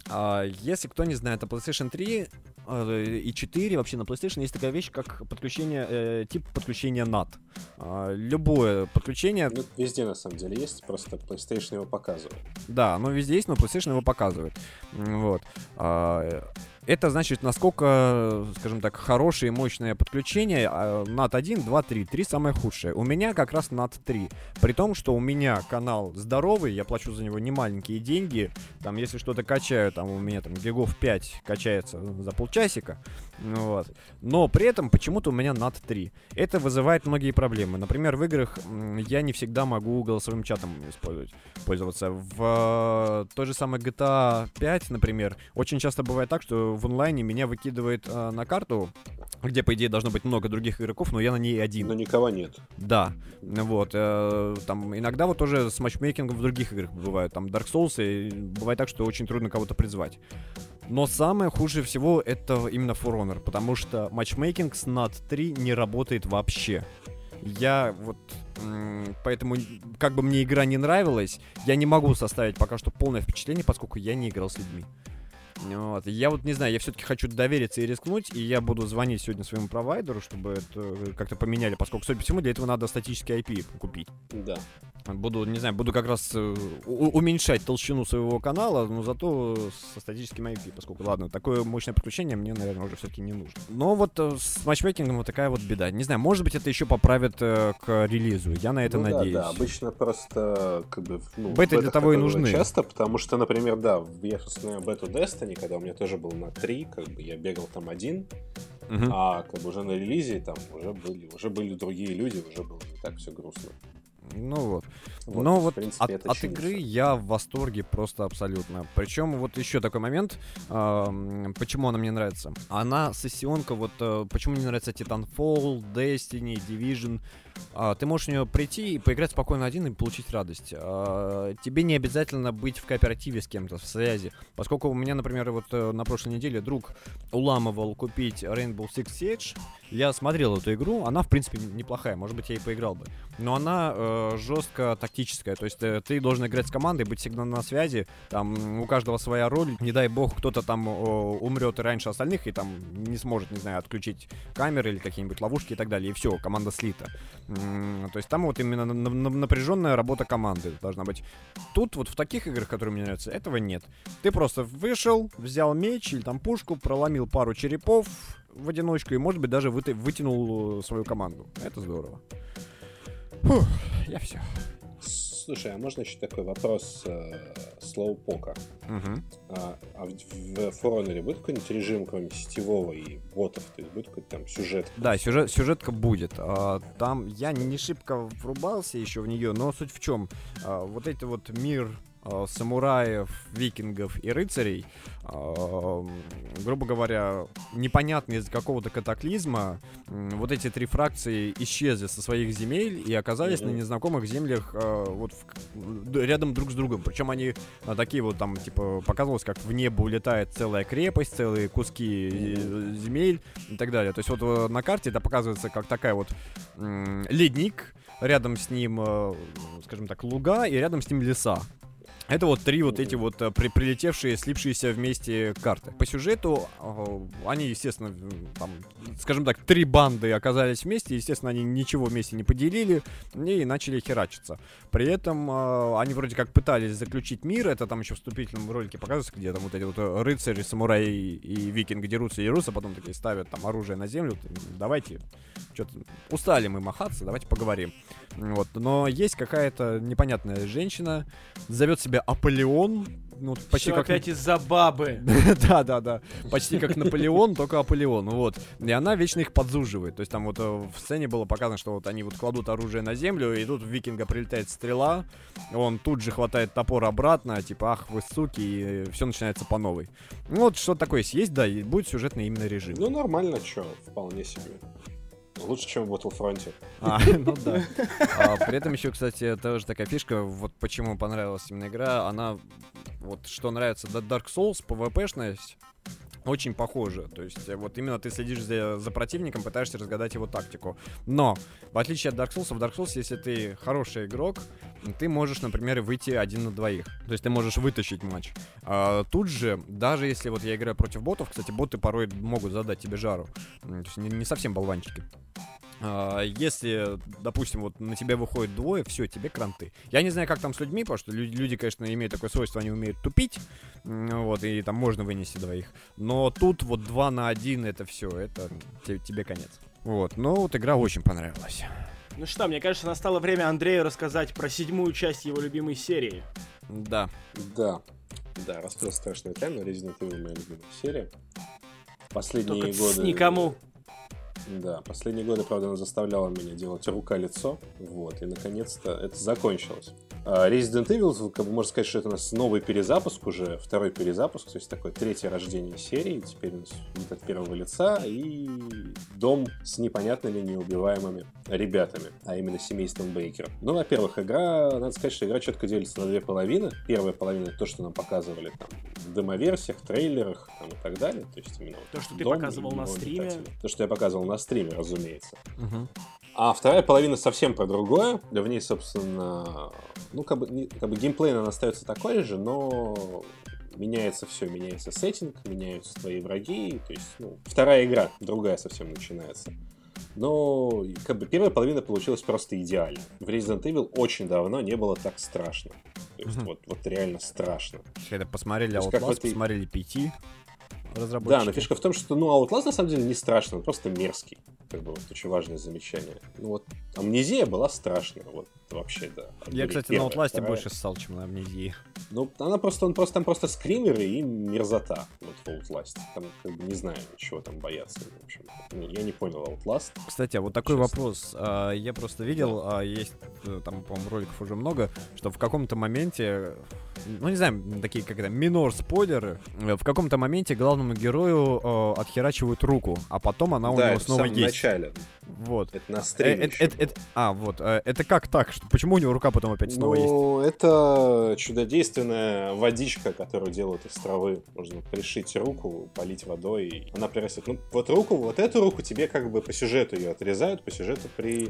А, если кто не знает, на PlayStation 3 э, и 4 вообще на PlayStation есть такая вещь, как подключение, э, тип подключения NAT. А, любое подключение... Ну, везде, на самом деле, есть, просто PlayStation его показывает. Да, оно везде есть, но PlayStation его показывает. Вот. А, это значит, насколько, скажем так, хорошее и мощное подключение. NAT 1, 2, 3. 3 самое худшее. У меня как раз NAT 3. При том, что у меня канал здоровый, я плачу за него не маленькие деньги. Там, если что-то качаю, там у меня там гигов 5 качается за полчасика. Вот. Но при этом почему-то у меня NAT 3. Это вызывает многие проблемы. Например, в играх я не всегда могу голосовым чатом использовать, пользоваться. В той же самой GTA 5, например, очень часто бывает так, что в онлайне меня выкидывает э, на карту, где, по идее, должно быть много других игроков, но я на ней один. Но никого нет. Да, вот. Э, там иногда вот тоже с матчмейкингом в других играх бывает. Там Dark Souls, и бывает так, что очень трудно кого-то призвать. Но самое худшее всего это именно For Honor, потому что матчмейкинг с NAT 3 не работает вообще. Я вот Поэтому, как бы мне игра не нравилась, я не могу составить пока что полное впечатление, поскольку я не играл с людьми. Вот. Я вот не знаю, я все-таки хочу довериться и рискнуть, и я буду звонить сегодня своему провайдеру, чтобы это как-то поменяли, поскольку, судя по всему, для этого надо статический IP купить. Да. Буду, не знаю, буду как раз э, уменьшать толщину своего канала, но зато со статическим IP, поскольку, ладно, такое мощное подключение мне, наверное, уже все-таки не нужно. Но вот э, с матчмейкингом вот такая вот беда. Не знаю, может быть, это еще поправят э, к релизу. Я на это ну, надеюсь. Да, да, обычно просто как бы... Ну, Беты для того и нужны. Часто, потому что, например, да, я, собственно, бету Destiny, когда у меня тоже был на 3, как бы я бегал там один, uh а как бы уже на релизе там уже были, уже были другие люди, уже было не так все грустно. Ну вот. вот Но вот принципе, от, от игры я в восторге просто абсолютно. Причем вот еще такой момент, э, почему она мне нравится. Она сессионка, вот э, почему мне нравится Titanfall, Destiny, Division. А, ты можешь в нее прийти и поиграть спокойно один и получить радость. А, тебе не обязательно быть в кооперативе с кем-то, в связи. Поскольку у меня, например, вот э, на прошлой неделе друг уламывал купить Rainbow Six Siege, я смотрел эту игру, она, в принципе, неплохая, может быть, я и поиграл бы. Но она э, жестко тактическая, то есть э, ты должен играть с командой, быть всегда на связи, там у каждого своя роль, не дай бог, кто-то там э, умрет раньше остальных и там не сможет, не знаю, отключить камеры или какие-нибудь ловушки и так далее, и все, команда слита. То есть там вот именно напряженная работа команды должна быть. Тут вот в таких играх, которые мне нравятся, этого нет. Ты просто вышел, взял меч или там пушку, проломил пару черепов в одиночку и, может быть, даже вытянул свою команду. Это здорово. Фух, я все. Слушай, а можно еще такой вопрос э, слоупока? Угу. А, а в, в Honor будет какой-нибудь режим, кроме сетевого и ботов? То есть будет какой-то там сюжет? Да, сюжет, сюжетка будет. А, там я не шибко врубался еще в нее, но суть в чем? А, вот эти вот мир Э, самураев, викингов и рыцарей, э, грубо говоря, непонятно из-за какого-то катаклизма, вот эти три фракции исчезли со своих земель и оказались mm-hmm. на незнакомых землях э, вот в, рядом друг с другом. Причем они такие вот там, типа, показывалось, как в небо улетает целая крепость, целые куски mm-hmm. земель и так далее. То есть вот на карте это показывается как такая вот ледник, рядом с ним, скажем так, луга, и рядом с ним леса. Это вот три вот эти вот э, при, прилетевшие, слипшиеся вместе карты. По сюжету э, они, естественно, там, скажем так, три банды оказались вместе, естественно, они ничего вместе не поделили и начали херачиться. При этом э, они вроде как пытались заключить мир, это там еще в вступительном ролике показывается, где там вот эти вот рыцари, самураи и викинги дерутся и дерутся, потом такие ставят там оружие на землю, давайте, что-то устали мы махаться, давайте поговорим. Вот, но есть какая-то непонятная женщина, зовет себя Аполеон, ну, почти Все как... опять из-за бабы. да, да, да. Почти как Наполеон, только Аполеон. Вот. И она вечно их подзуживает. То есть там вот э, в сцене было показано, что вот они вот кладут оружие на землю, и тут в викинга прилетает стрела, он тут же хватает топор обратно, типа, ах, вы суки, и все начинается по новой. Ну, вот что такое есть, да, и будет сюжетный именно режим. Ну, нормально, что, вполне себе. Лучше, чем в Battlefront. А, ну да. А, при этом еще, кстати, тоже такая фишка, вот почему понравилась именно игра, она, вот что нравится, Dark Souls, PvP-шность, очень похоже. То есть, э, вот именно ты следишь за, за противником, пытаешься разгадать его тактику. Но, в отличие от Dark Souls, в Dark Souls, если ты хороший игрок, ты можешь, например, выйти один на двоих. То есть ты можешь вытащить матч. А, тут же, даже если вот я играю против ботов, кстати, боты порой могут задать тебе жару. То есть не, не совсем болванчики. А, Если, допустим, вот на тебя выходит двое, все, тебе кранты. Я не знаю, как там с людьми, потому что люди, люди, конечно, имеют такое свойство, они умеют тупить, вот, и там можно вынести двоих. Но тут вот два на один, это все, это те- тебе конец. Вот, но вот игра очень понравилась. Ну что, мне кажется, настало время Андрею рассказать про седьмую часть его любимой серии. Да. Да. Да, раскрыл страшную тайну. Resident Evil моя любимая серия. Последние Только годы... никому. Да, последние годы, правда, она заставляла меня делать рука-лицо. Вот, и наконец-то это закончилось. А Resident Evil, как бы можно сказать, что это у нас новый перезапуск уже, второй перезапуск, то есть такое третье рождение серии. Теперь у нас вид от первого лица и дом с непонятными, неубиваемыми ребятами, а именно семейством Бейкера. Ну, во-первых, игра, надо сказать, что игра четко делится на две половины. Первая половина — то, что нам показывали там в демоверсиях, трейлерах там, и так далее. То есть именно вот То, что ты показывал на стриме. обитатели. То, что я показывал на стриме, разумеется. Мгм. А вторая половина совсем про другое. В ней, собственно, ну, как бы, как бы геймплей она остается такой же, но меняется все, меняется сеттинг, меняются твои враги, то есть, ну, вторая игра, другая совсем начинается. Но, как бы, первая половина получилась просто идеально. В Resident Evil очень давно не было так страшно. То есть, вот, вот реально страшно. Когда посмотрели Outlast, и- посмотрели PT, Да, разработчики. но фишка в том, что, ну, Outlast на самом деле не страшно, он просто мерзкий. Как бы вот очень важное замечание. Ну вот, Амнезия была страшная, вот вообще, да. Я, кстати, первая, на Outlast больше ссал, чем на Амнезии. Ну, она просто, он просто, там просто скримеры и мерзота, вот в Outlast. Там, как бы, не знаю, чего там бояться, в общем. Ну, я не понял Outlast. Кстати, а вот такой Честно. вопрос. А, Я просто видел, а, есть э, там, по-моему, роликов уже много, что в каком-то моменте, ну не знаю, такие как это, минор спойлеры, э, в каком-то моменте главному герою э, отхерачивают руку, а потом она у да, него это в снова самом есть. начале. Вот. Это на Э, стриме это- это- это- а, вот. э, Это как так? Что, почему у него рука потом опять снова есть? Ну, это чудодейственная водичка, которую делают из травы. Можно пришить руку, полить водой, и она прирастет. Ну, вот руку, вот эту руку тебе как бы по сюжету ее отрезают, по сюжету при,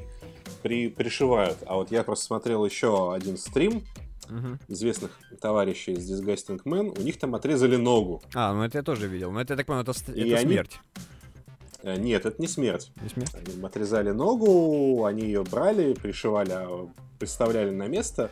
при, пришивают. А вот я просто смотрел еще один стрим Мгм. известных товарищей из Disgusting Man, у них там отрезали ногу. А, ну это я тоже видел. Но это, я так понимаю, это, И это они- смерть. Э, Нет, это не смерть. Не смерть? Они им отрезали ногу, они ее брали, пришивали, а, представляли на место.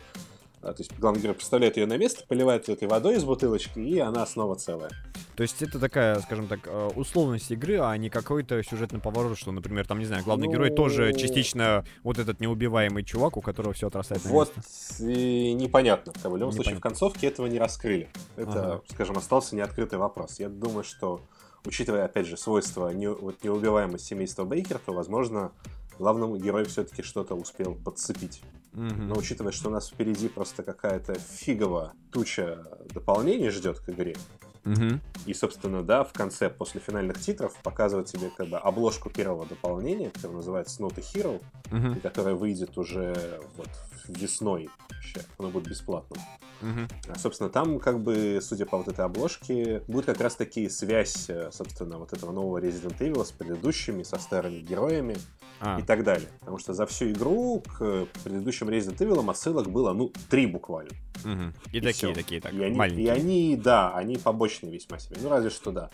А, То есть главный герой представляет ее на место, поливает этой водой из бутылочки, и она снова целая. То есть это такая, скажем так, э, условность игры, а не какой-то сюжетный поворот, что, например, там, не знаю, главный герой Ну- тоже частично вот этот неубиваемый чувак, у которого все отрастает на Вот место. и непонятно. В любом случае, в Непонятно. концовке этого не раскрыли. Это, Ага. скажем, остался неоткрытый вопрос. Я думаю, что, учитывая, опять же, свойства не, вот, неубиваемости семейства Бейкер, то, возможно, главному герою все-таки что-то успел подцепить. Мгм. Но учитывая, что у нас впереди просто какая-то фиговая туча дополнений ждет к игре, Мгм. и, собственно, да, в конце, после финальных титров, показывают тебе как бы обложку первого дополнения, которое называется Not a Hero, Мгм. и которое выйдет уже вот весной вообще. Оно будет бесплатным. Мгм. А, собственно, там, как бы, судя по вот этой обложке, будет как раз таки связь, э, собственно, вот этого нового Resident Evil с предыдущими, со старыми героями А, и так далее. Потому что за всю игру к предыдущим Resident Evil отсылок было, ну, три буквально. мгм. И И такие, всё. такие, так, и, они, и маленькие. они, да, они побочные весьма себе. Ну, разве что да.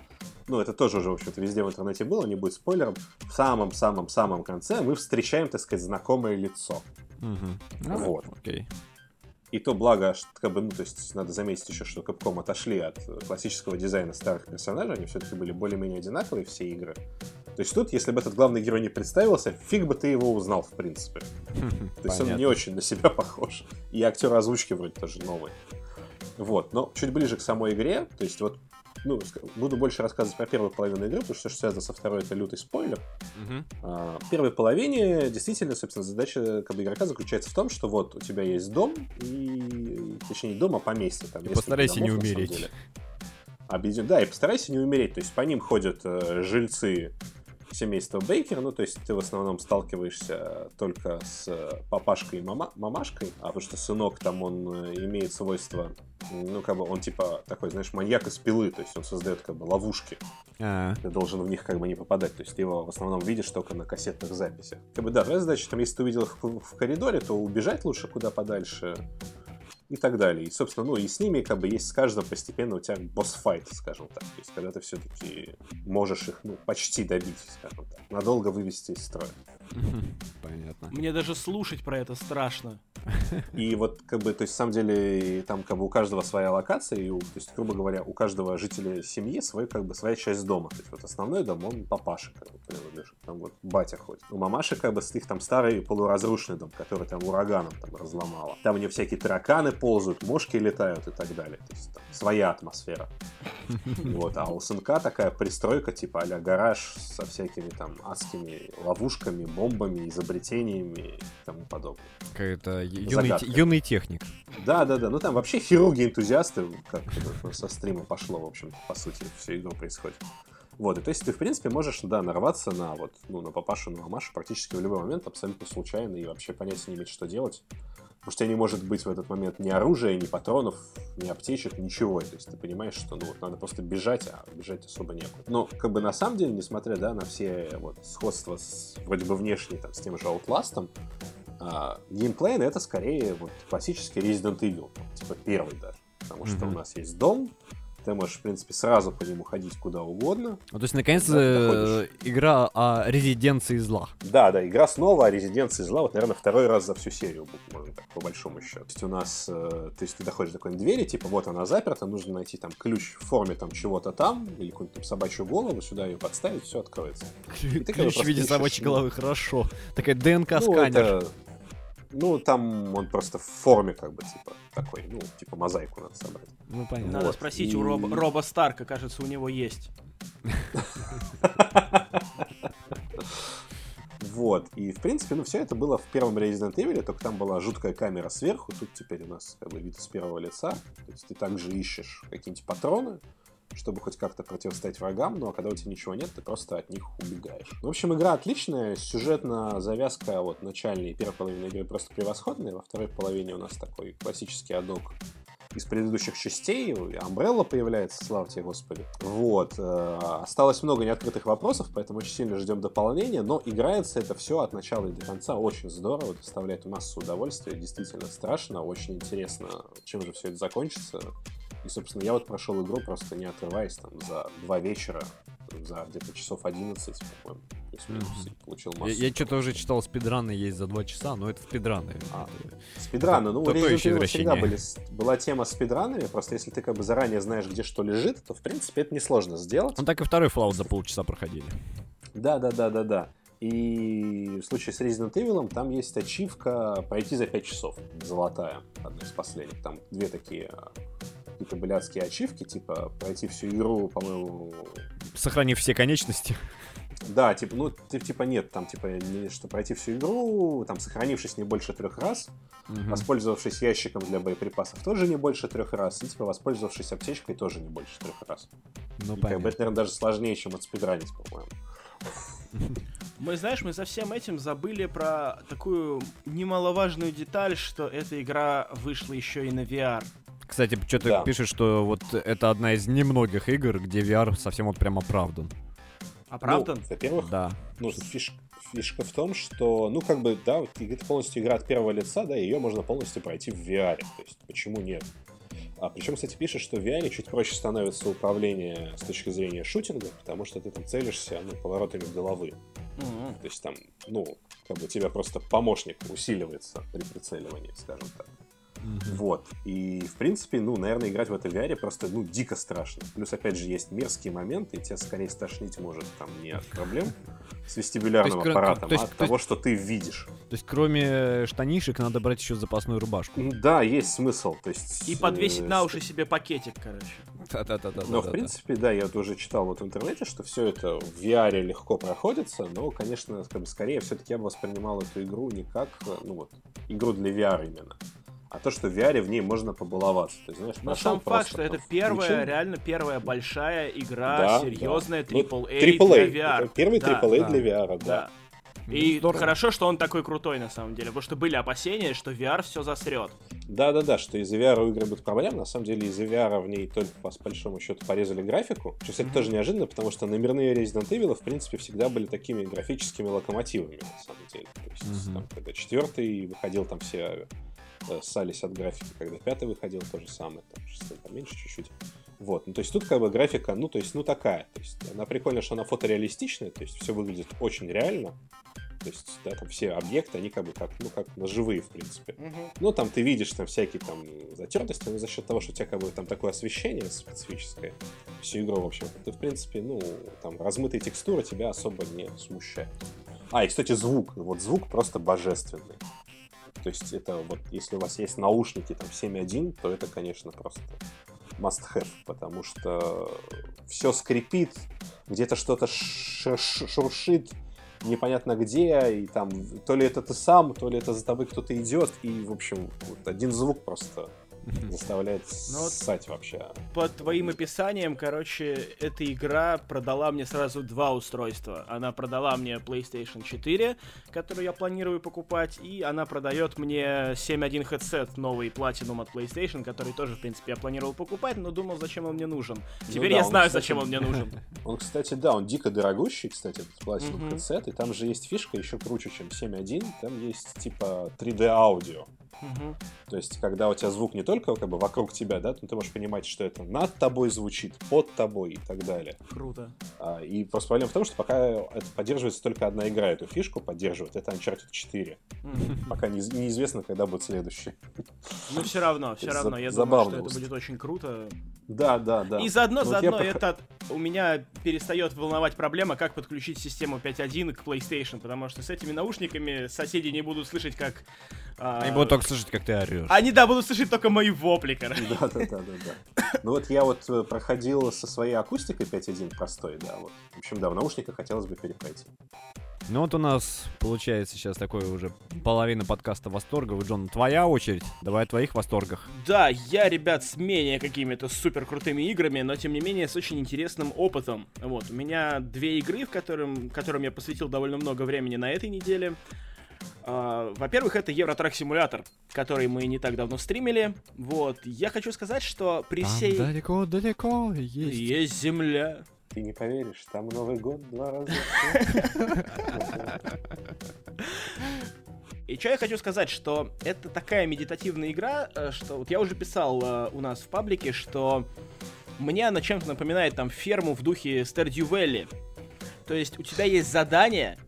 Ну, это тоже уже, в общем-то, везде в интернете было, не будет спойлером. В самом-самом-самом конце мы встречаем, так сказать, знакомое лицо. Мгм. А, Вот. Окей. И то благо, что, как бы, ну, то есть, надо заметить еще, что Capcom отошли от э, классического дизайна старых персонажей, они все-таки были более-менее одинаковые, все игры. То есть тут, если бы этот главный герой не представился, фиг бы ты его узнал, в принципе. То есть он не очень на себя похож. И актер озвучки вроде тоже новый. Вот, но чуть ближе к самой игре, то есть вот, ну, буду больше рассказывать про первую половину игры, потому что все, что связано со второй, это лютый спойлер. Мгм. А, В первой половине действительно, собственно, задача как бы, игрока заключается в том, что вот у тебя есть дом, и, точнее, не дом, а поместье. Там И постарайся не домов, самом умереть. Объедин- Да, и постарайся не умереть. То есть по ним ходят э, жильцы семейства Бейкер, ну, то есть ты в основном сталкиваешься только с э, папашкой и мама- мамашкой, а потому что сынок там, он э, имеет свойство, ну, как бы, он типа такой, знаешь, маньяк из пилы, то есть он создает как бы ловушки, А, ты должен в них как бы не попадать. То есть ты его в основном видишь только на кассетных записях. Как бы да, твоя задача, там, если ты увидел их в коридоре, то убежать лучше куда подальше. И так далее. И, собственно, ну, и с ними как бы есть с каждым постепенно у тебя босс-файт, скажем так. То есть, когда ты все-таки можешь их, ну, почти добить, скажем так. Надолго вывести из строя. Понятно. Мне даже слушать про это страшно. И вот, как бы, то есть, на самом деле, там, как бы, у каждого своя локация, и, то есть, грубо говоря, у каждого жителя семьи свой, как бы, своя часть дома. То есть, вот основной дом, он папаша, как бы, принадлежит. Там вот батя ходит. У мамаши, как бы, с их там старый полуразрушенный дом, который там ураганом там разломало. Там у нее всякие тараканы ползают, мошки летают и так далее. То есть, там своя атмосфера. Вот, а у сынка такая пристройка, типа а гараж со всякими там адскими ловушками, бомбами, изобретениями и тому подобное. Какой-то юный, юный техник. Да, да, да. Ну там вообще хирурги-энтузиасты, как со стрима пошло, в общем по сути, всю игру происходит. Вот, и то есть ты, в принципе, можешь, да, нарваться на вот, ну, на папашу, на мамашу практически в любой момент, абсолютно случайно, и вообще понятия не иметь, что делать. Потому что у тебя не может быть в этот момент ни оружия, ни патронов, ни аптечек, ничего. То есть ты понимаешь, что ну вот надо просто бежать, а бежать особо некуда. Но как бы на самом деле, несмотря да, на все вот сходства с, вроде бы внешне там, с тем же Outlast, а, геймплей это скорее вот классический Resident Evil, типа первый даже. Потому что mm-hmm. у нас есть дом, ты можешь, в принципе, сразу по нему ходить куда угодно. Ну, то есть, наконец-то, э, игра о резиденции зла. Да, да, игра снова о резиденции зла. Вот, наверное, второй раз за всю серию, можно так, по большому счету. То есть, у нас, э, то есть, ты доходишь до какой-нибудь двери, типа, вот она заперта, нужно найти там ключ в форме там чего-то там, или какую-нибудь там собачью голову, сюда ее подставить, все откроется. Ключ в виде собачьей головы, хорошо. Такая ДНК-сканер. Ну, ну, там он просто в форме, как бы, типа, такой, ну, типа мозаику надо собрать. Ну, понятно. Надо вот. спросить и... у Роба, Роба Старка, кажется, у него есть. Вот, и в принципе, ну все это было в первом Resident Evil, только там была жуткая камера сверху, тут теперь у нас как бы вид с первого лица, то есть ты также ищешь какие-нибудь патроны, чтобы хоть как-то противостоять врагам, но когда у тебя ничего нет, ты просто от них убегаешь. В общем, игра отличная, сюжетная завязка вот начальной и первой половины игры просто превосходная, во второй половине у нас такой классический адок из предыдущих частей. Umbrella появляется, слава тебе, Господи. Вот. Э, осталось много неоткрытых вопросов, поэтому очень сильно ждем дополнения, но играется это все от начала и до конца очень здорово, доставляет массу удовольствия, действительно страшно, очень интересно, чем же все это закончится. И, собственно, я вот прошел игру просто не отрываясь там за два вечера, за где-то часов 11, по-моему. Mm-hmm. получил массу. Я, я что-то уже читал, спидраны есть за два часа, но это спидраны. А, спидраны, ну, у Resident Evil всегда были, была тема с спидранами, просто если ты как бы заранее знаешь, где что лежит, то, в принципе, это несложно сделать. Ну, так и второй Fallout за полчаса проходили. Да-да-да-да-да. И в случае с Resident Evil там есть ачивка пройти за 5 часов. Золотая, одна из последних. Там две такие а, какие-то блядские ачивки, типа пройти всю игру, по-моему... Сохранив все конечности. Да, типа, ну, типа нет, там, типа, не, что пройти всю игру, там, сохранившись не больше трех раз, угу. воспользовавшись ящиком для боеприпасов тоже не больше трех раз, и, типа, воспользовавшись аптечкой тоже не больше трех раз. Ну, и, как бы, это, наверное, даже сложнее, чем отспидранить, по-моему. Мы, знаешь, мы за всем этим забыли про такую немаловажную деталь, что эта игра вышла еще и на VR. Кстати, что-то да. пишет, что вот это одна из немногих игр, где VR совсем вот прям оправдан. Оправдан? Ну, во-первых, да. ну, фишка, фишка в том, что, ну, как бы, да, это полностью игра от первого лица, да, ее можно полностью пройти в VR. То есть, почему нет? А причем, кстати, пишет, что в VR чуть проще становится управление с точки зрения шутинга, потому что ты там целишься ну, поворотами головы. Mm-hmm. То есть там, ну, как бы тебя просто помощник усиливается при прицеливании, скажем так. Mm-hmm. Вот. И, в принципе, ну, наверное, играть в это VR просто, ну, дико страшно. Плюс, опять же, есть мерзкие моменты, и тебя скорее стошнить может там не от проблем с вестибулярным есть, аппаратом, то есть, а от то того, есть, что ты видишь. То есть, кроме штанишек, надо брать еще запасную рубашку. Да, есть смысл. То есть, и подвесить э, на уши себе пакетик, короче. Да-да-да. Но, в принципе, да, я тоже читал вот в интернете, что все это в VR легко проходится, но, конечно, скорее все-таки я бы воспринимал эту игру не как, ну вот, игру для VR именно а то, что в VR в ней можно побаловаться. То есть, знаешь, Но сам факт, что это первая, включил. реально первая большая игра, да, серьезная, да. AAA, ну, AAA для VR. Первый да, AAA да. для VR, да. да. И Здорово. хорошо, что он такой крутой на самом деле, потому что были опасения, что VR все засрет. Да-да-да, что из-за VR у игры будут проблемы. На самом деле из-за VR в ней только по большому счету порезали графику. Что, кстати, mm-hmm. тоже неожиданно, потому что номерные Resident Evil, в принципе, всегда были такими графическими локомотивами, на самом деле. То есть, mm-hmm. там, когда четвертый выходил, там все ссались от графики, когда пятый выходил, то же самое, там шестой поменьше чуть-чуть. Вот, ну то есть тут как бы графика, ну то есть, ну такая, то есть она прикольно, что она фотореалистичная, то есть все выглядит очень реально, то есть, да, там все объекты, они как бы как, ну, как на живые, в принципе. Мгм. Ну, там ты видишь там всякие там затертости, но за счет того, что у тебя как бы там такое освещение специфическое, всю игру, в общем, ты, в принципе, ну, там размытые текстуры тебя особо не смущают. А, и, кстати, звук. Вот звук просто божественный. То есть это вот, если у вас есть наушники там 7.1, то это, конечно, просто must have, потому что все скрипит, где-то что-то шуршит, непонятно где, и там то ли это ты сам, то ли это за тобой кто-то идет, и, в общем, вот один звук просто заставляет Ну вот- ссать вообще. По твоим описаниям, короче, эта игра продала мне сразу два устройства. Она продала мне PlayStation 4, которую я планирую покупать, и она продает мне 7.1 headset, новый Platinum от PlayStation, который тоже, в принципе, я планировал покупать, но думал, зачем он мне нужен. Теперь да, я он, знаю, кстати, зачем он мне нужен. Он, кстати, да, он дико дорогущий, кстати, этот Platinum headset, и там же есть фишка еще круче, чем 7.1, там есть типа 3D То есть, когда у тебя звук не только как бы вокруг тебя, да, но ты можешь понимать, что это над тобой звучит, под тобой и так далее. Круто. А, И просто проблема в том, что пока это поддерживается только одна игра, эту фишку поддерживает, это Uncharted 4. Мгм. Пока неиз- неизвестно, когда будет следующий. Ну, все равно, все равно. Я думаю, что это будет очень круто. Да, да, да. И заодно, Ну, заодно это у меня перестает волновать проблема, как подключить систему 5.1 к PlayStation, потому что с этими наушниками соседи не будут слышать, как... а, Они будут только слышать, как ты орешь. Они, да, будут слышать только мои вопли, короче. Да, да, да, да, да. Ну вот я вот э, проходил со своей акустикой 5.1 простой, да, вот. В общем, да, в наушниках хотелось бы перепройти. Ну вот у нас получается сейчас такое уже половина подкаста восторгов. Джон, твоя очередь. Давай о твоих восторгах. Да, я, ребят, с менее какими-то супер крутыми играми, но тем не менее с очень интересным опытом. Вот, у меня две игры, в которым, которым я посвятил довольно много времени на этой неделе. А, Во-первых, это Евротрак Симулятор, который мы не так давно стримили. Вот, я хочу сказать, что при Там всей... далеко-далеко есть. Есть земля. Ты не поверишь, там Новый год два раза. И что я хочу сказать, что это такая медитативная игра, э, что вот я уже писал э, у нас в паблике, что мне она чем-то напоминает там ферму в духе Stardew Valley. То есть у тебя есть задания,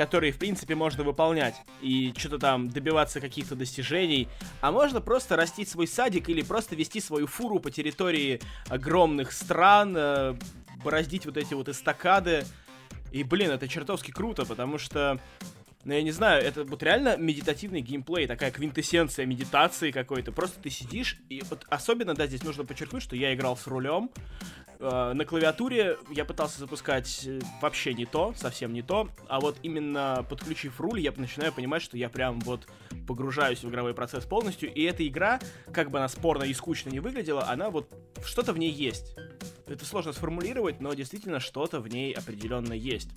которые, в принципе, можно выполнять и что-то там добиваться каких-то достижений, а можно просто растить свой садик или просто вести свою фуру по территории огромных стран, э, бороздить вот эти вот эстакады. И, блин, это чертовски круто, потому что ну, я не знаю, это вот реально медитативный геймплей, такая квинтэссенция медитации какой-то. Просто ты сидишь, и вот особенно, да, здесь нужно подчеркнуть, что я играл с рулем. Э, на клавиатуре я пытался запускать э, вообще не то, совсем не то. А вот именно подключив руль, я начинаю понимать, что я прям вот погружаюсь в игровой процесс полностью. И эта игра, как бы она спорно и скучно не выглядела, она вот что-то в ней есть. Это сложно сформулировать, но действительно что-то в ней определенно есть.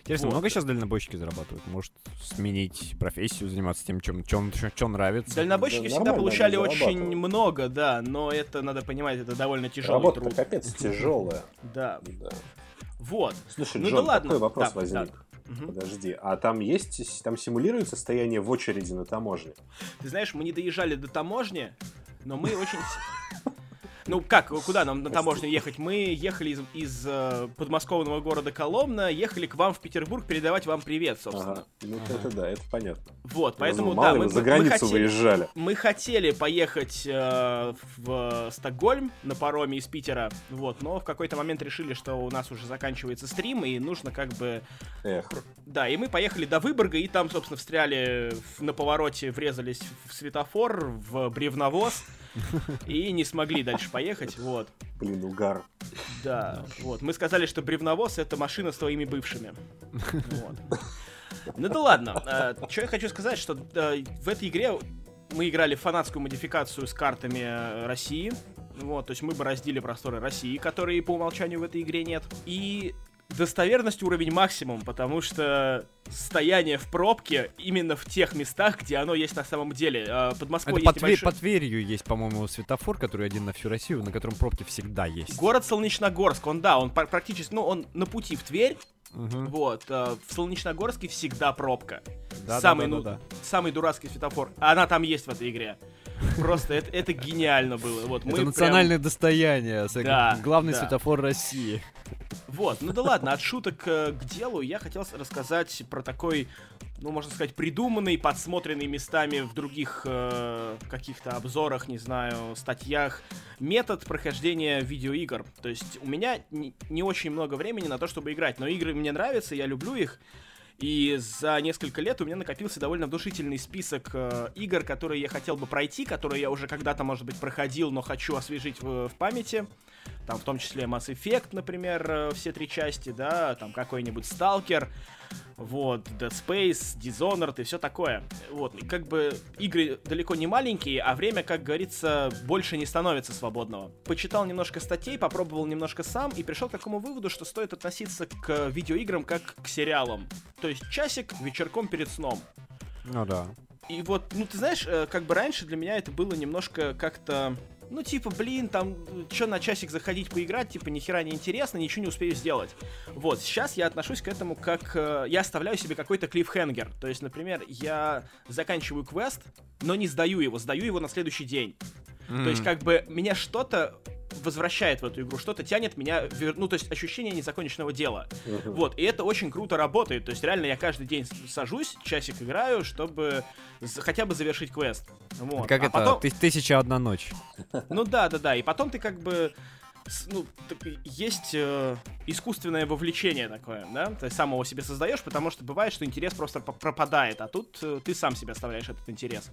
Интересно, Вот. много сейчас дальнобойщики зарабатывают? Может сменить профессию, заниматься тем, чем, чем, чем нравится? Дальнобойщики Да, всегда получали очень много, да, но это, надо понимать, это довольно тяжелый Работа труд. капец тяжелая. Да, Да. вот. Слушай, Ну да Джон, ладно. такой вопрос Да, возник. да. Подожди, а там есть, там симулируется состояние в очереди на таможне? Ты знаешь, мы не доезжали до таможни, но мы очень... Ну как, куда нам на таможню ехать? Мы ехали из, из, э, подмосковного города Коломна, ехали к вам в Петербург передавать вам привет, собственно. Ага. Ну, это да, это понятно. Вот, поэтому, думал, да, мы, за мы границу хотели... выезжали. Мы хотели поехать э, в Стокгольм на пароме из Питера, вот, но в какой-то момент решили, что у нас уже заканчивается стрим, и нужно как бы... Эх, Да, и мы поехали до Выборга, и там, собственно, встряли в- на повороте, врезались в светофор, в бревновоз, и не смогли дальше поехать, вот. блин, угар. Да, вот. Мы сказали, что бревновоз — это машина с твоими бывшими. Вот. Ну да ладно. что я хочу сказать, что в этой игре мы играли фанатскую модификацию с картами э, России. Вот, то есть мы бороздили просторы России, которые по умолчанию в этой игре нет. И достоверность уровень максимум, потому что стояние в пробке именно в тех местах, где оно есть на самом деле. Э, Под Москвой Это есть Тве- небольшой- под Тверью есть, по-моему, светофор, который один на всю Россию, на котором пробки всегда есть. Город Солнечногорск, он, да, он пр- практически, ну, он на пути в Тверь, Мгм. вот, э, в Солнечногорске всегда пробка. Да, самый, да, да, ну, да, самый дурацкий светофор. Она там есть в этой игре. Просто это, это гениально было. Вот, это национальное прям... достояние. Да, главный да. светофор России. Вот, ну да ладно, от шуток э, к делу я хотел рассказать про такой, ну, можно сказать, придуманный, подсмотренный местами в других э, каких-то обзорах, не знаю, статьях, метод прохождения видеоигр. То есть у меня не, не очень много времени на то, чтобы играть, но игры мне нравятся, я люблю их. И за несколько лет у меня накопился довольно внушительный список э, игр, которые я хотел бы пройти, которые я уже когда-то, может быть, проходил, но хочу освежить в, в памяти. Там в том числе Mass Effect, например, э, все три части, да, там какой-нибудь Stalker, вот, Dead Space, Dishonored и все такое. Вот, и как бы игры далеко не маленькие, а время, как говорится, больше не становится свободного. Почитал немножко статей, попробовал немножко сам и пришел к такому выводу, что стоит относиться к видеоиграм как к сериалам. То есть часик вечерком перед сном. Ну да. И вот, ну ты знаешь, э, как бы раньше для меня это было немножко как-то ну, типа, блин, там, что на часик заходить поиграть, типа, ни хера не интересно, ничего не успею сделать. Вот, сейчас я отношусь к этому как... Э, я оставляю себе какой-то клиффхенгер. То есть, например, я заканчиваю квест, но не сдаю его, сдаю его на следующий день. Mm-hmm. То есть, как бы, меня что-то возвращает в эту игру, что-то тянет меня, вер... ну, то есть ощущение незаконченного дела. Uh-huh. Вот, и это очень круто работает. То есть реально я каждый день сажусь, часик играю, чтобы хотя бы завершить квест. Вот. Как а это? Потом... Тысяча одна ночь. Ну да, да, да. И потом ты как бы ну, есть э, искусственное вовлечение такое, да, ты сам его себе создаешь, потому что бывает, что интерес просто пропадает, а тут э, ты сам себе оставляешь этот интерес.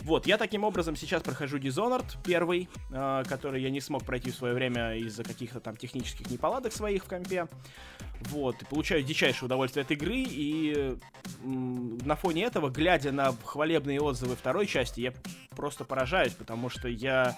Вот, я таким образом сейчас прохожу Dishonored, первый, э, который я не смог пройти в свое время из-за каких-то там технических неполадок своих в компе. Вот, и получаю дичайшее удовольствие от игры, и на фоне этого, глядя на хвалебные отзывы второй части, я просто поражаюсь, потому что я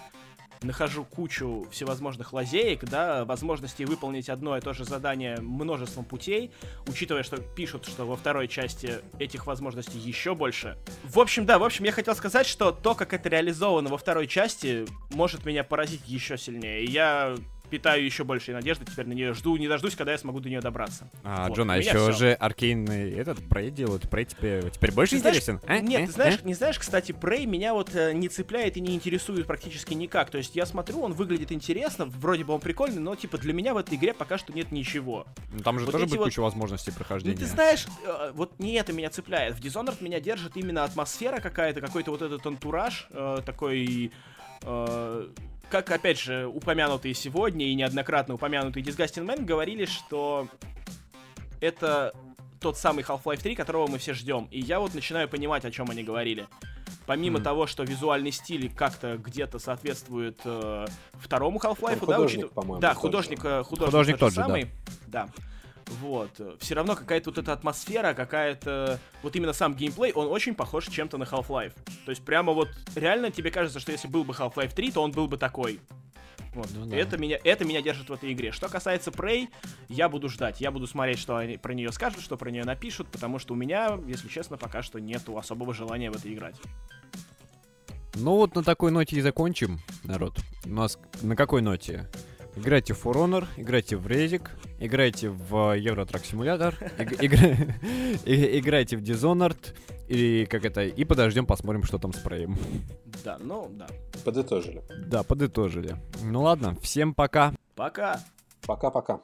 нахожу кучу всевозможных лазеек, да, возможности выполнить одно и то же задание множеством путей, учитывая, что пишут, что во второй части этих возможностей еще больше. В общем, да, в общем, я хотел сказать, что то, как это реализовано во второй части, может меня поразить еще сильнее. Я питаю еще большей надежды теперь на нее. Жду, не дождусь, когда я смогу до нее добраться. А, вот, Джон, а еще уже аркейный этот Prey делают. Prey теперь, теперь больше ты интересен? Знаешь, а? Нет, а? ты знаешь, а? не знаешь, кстати, Prey меня вот э, не цепляет и не интересует практически никак. То есть я смотрю, он выглядит интересно, вроде бы он прикольный, но типа для меня в этой игре пока что нет ничего. Ну, там же вот тоже будет вот... куча возможностей прохождения. Ну ты знаешь, э, вот не это меня цепляет. В Dishonored меня держит именно атмосфера какая-то, какой-то вот этот антураж э, такой... Э, как, опять же, упомянутые сегодня и неоднократно упомянутый Disgusting Man говорили, что это тот самый Half-Life 3, которого мы все ждем. И я вот начинаю понимать, о чем они говорили. Помимо mm. того, что визуальный стиль как-то где-то соответствует э, второму Half-Life, да, учитывая... Да, художник, э, художник, художник тот же самый. Да. Вот. Все равно какая-то вот эта атмосфера, какая-то... Вот именно сам геймплей, он очень похож чем-то на Half-Life. То есть прямо вот реально тебе кажется, что если был бы Half-Life 3, то он был бы такой. Вот. Ну, да. это, меня, это меня держит в этой игре. Что касается Prey, я буду ждать. Я буду смотреть, что они про нее скажут, что про нее напишут, потому что у меня, если честно, пока что нету особого желания в это играть. Ну вот на такой ноте и закончим, народ. У нас на какой ноте? Играйте в For Honor, играйте в Резик, играйте в Евротрак Симулятор, играйте в Dishonored, и как это, и подождем, посмотрим, что там с проем. Да, ну да. Подытожили. Да, подытожили. Ну ладно, всем пока. Пока. Пока-пока.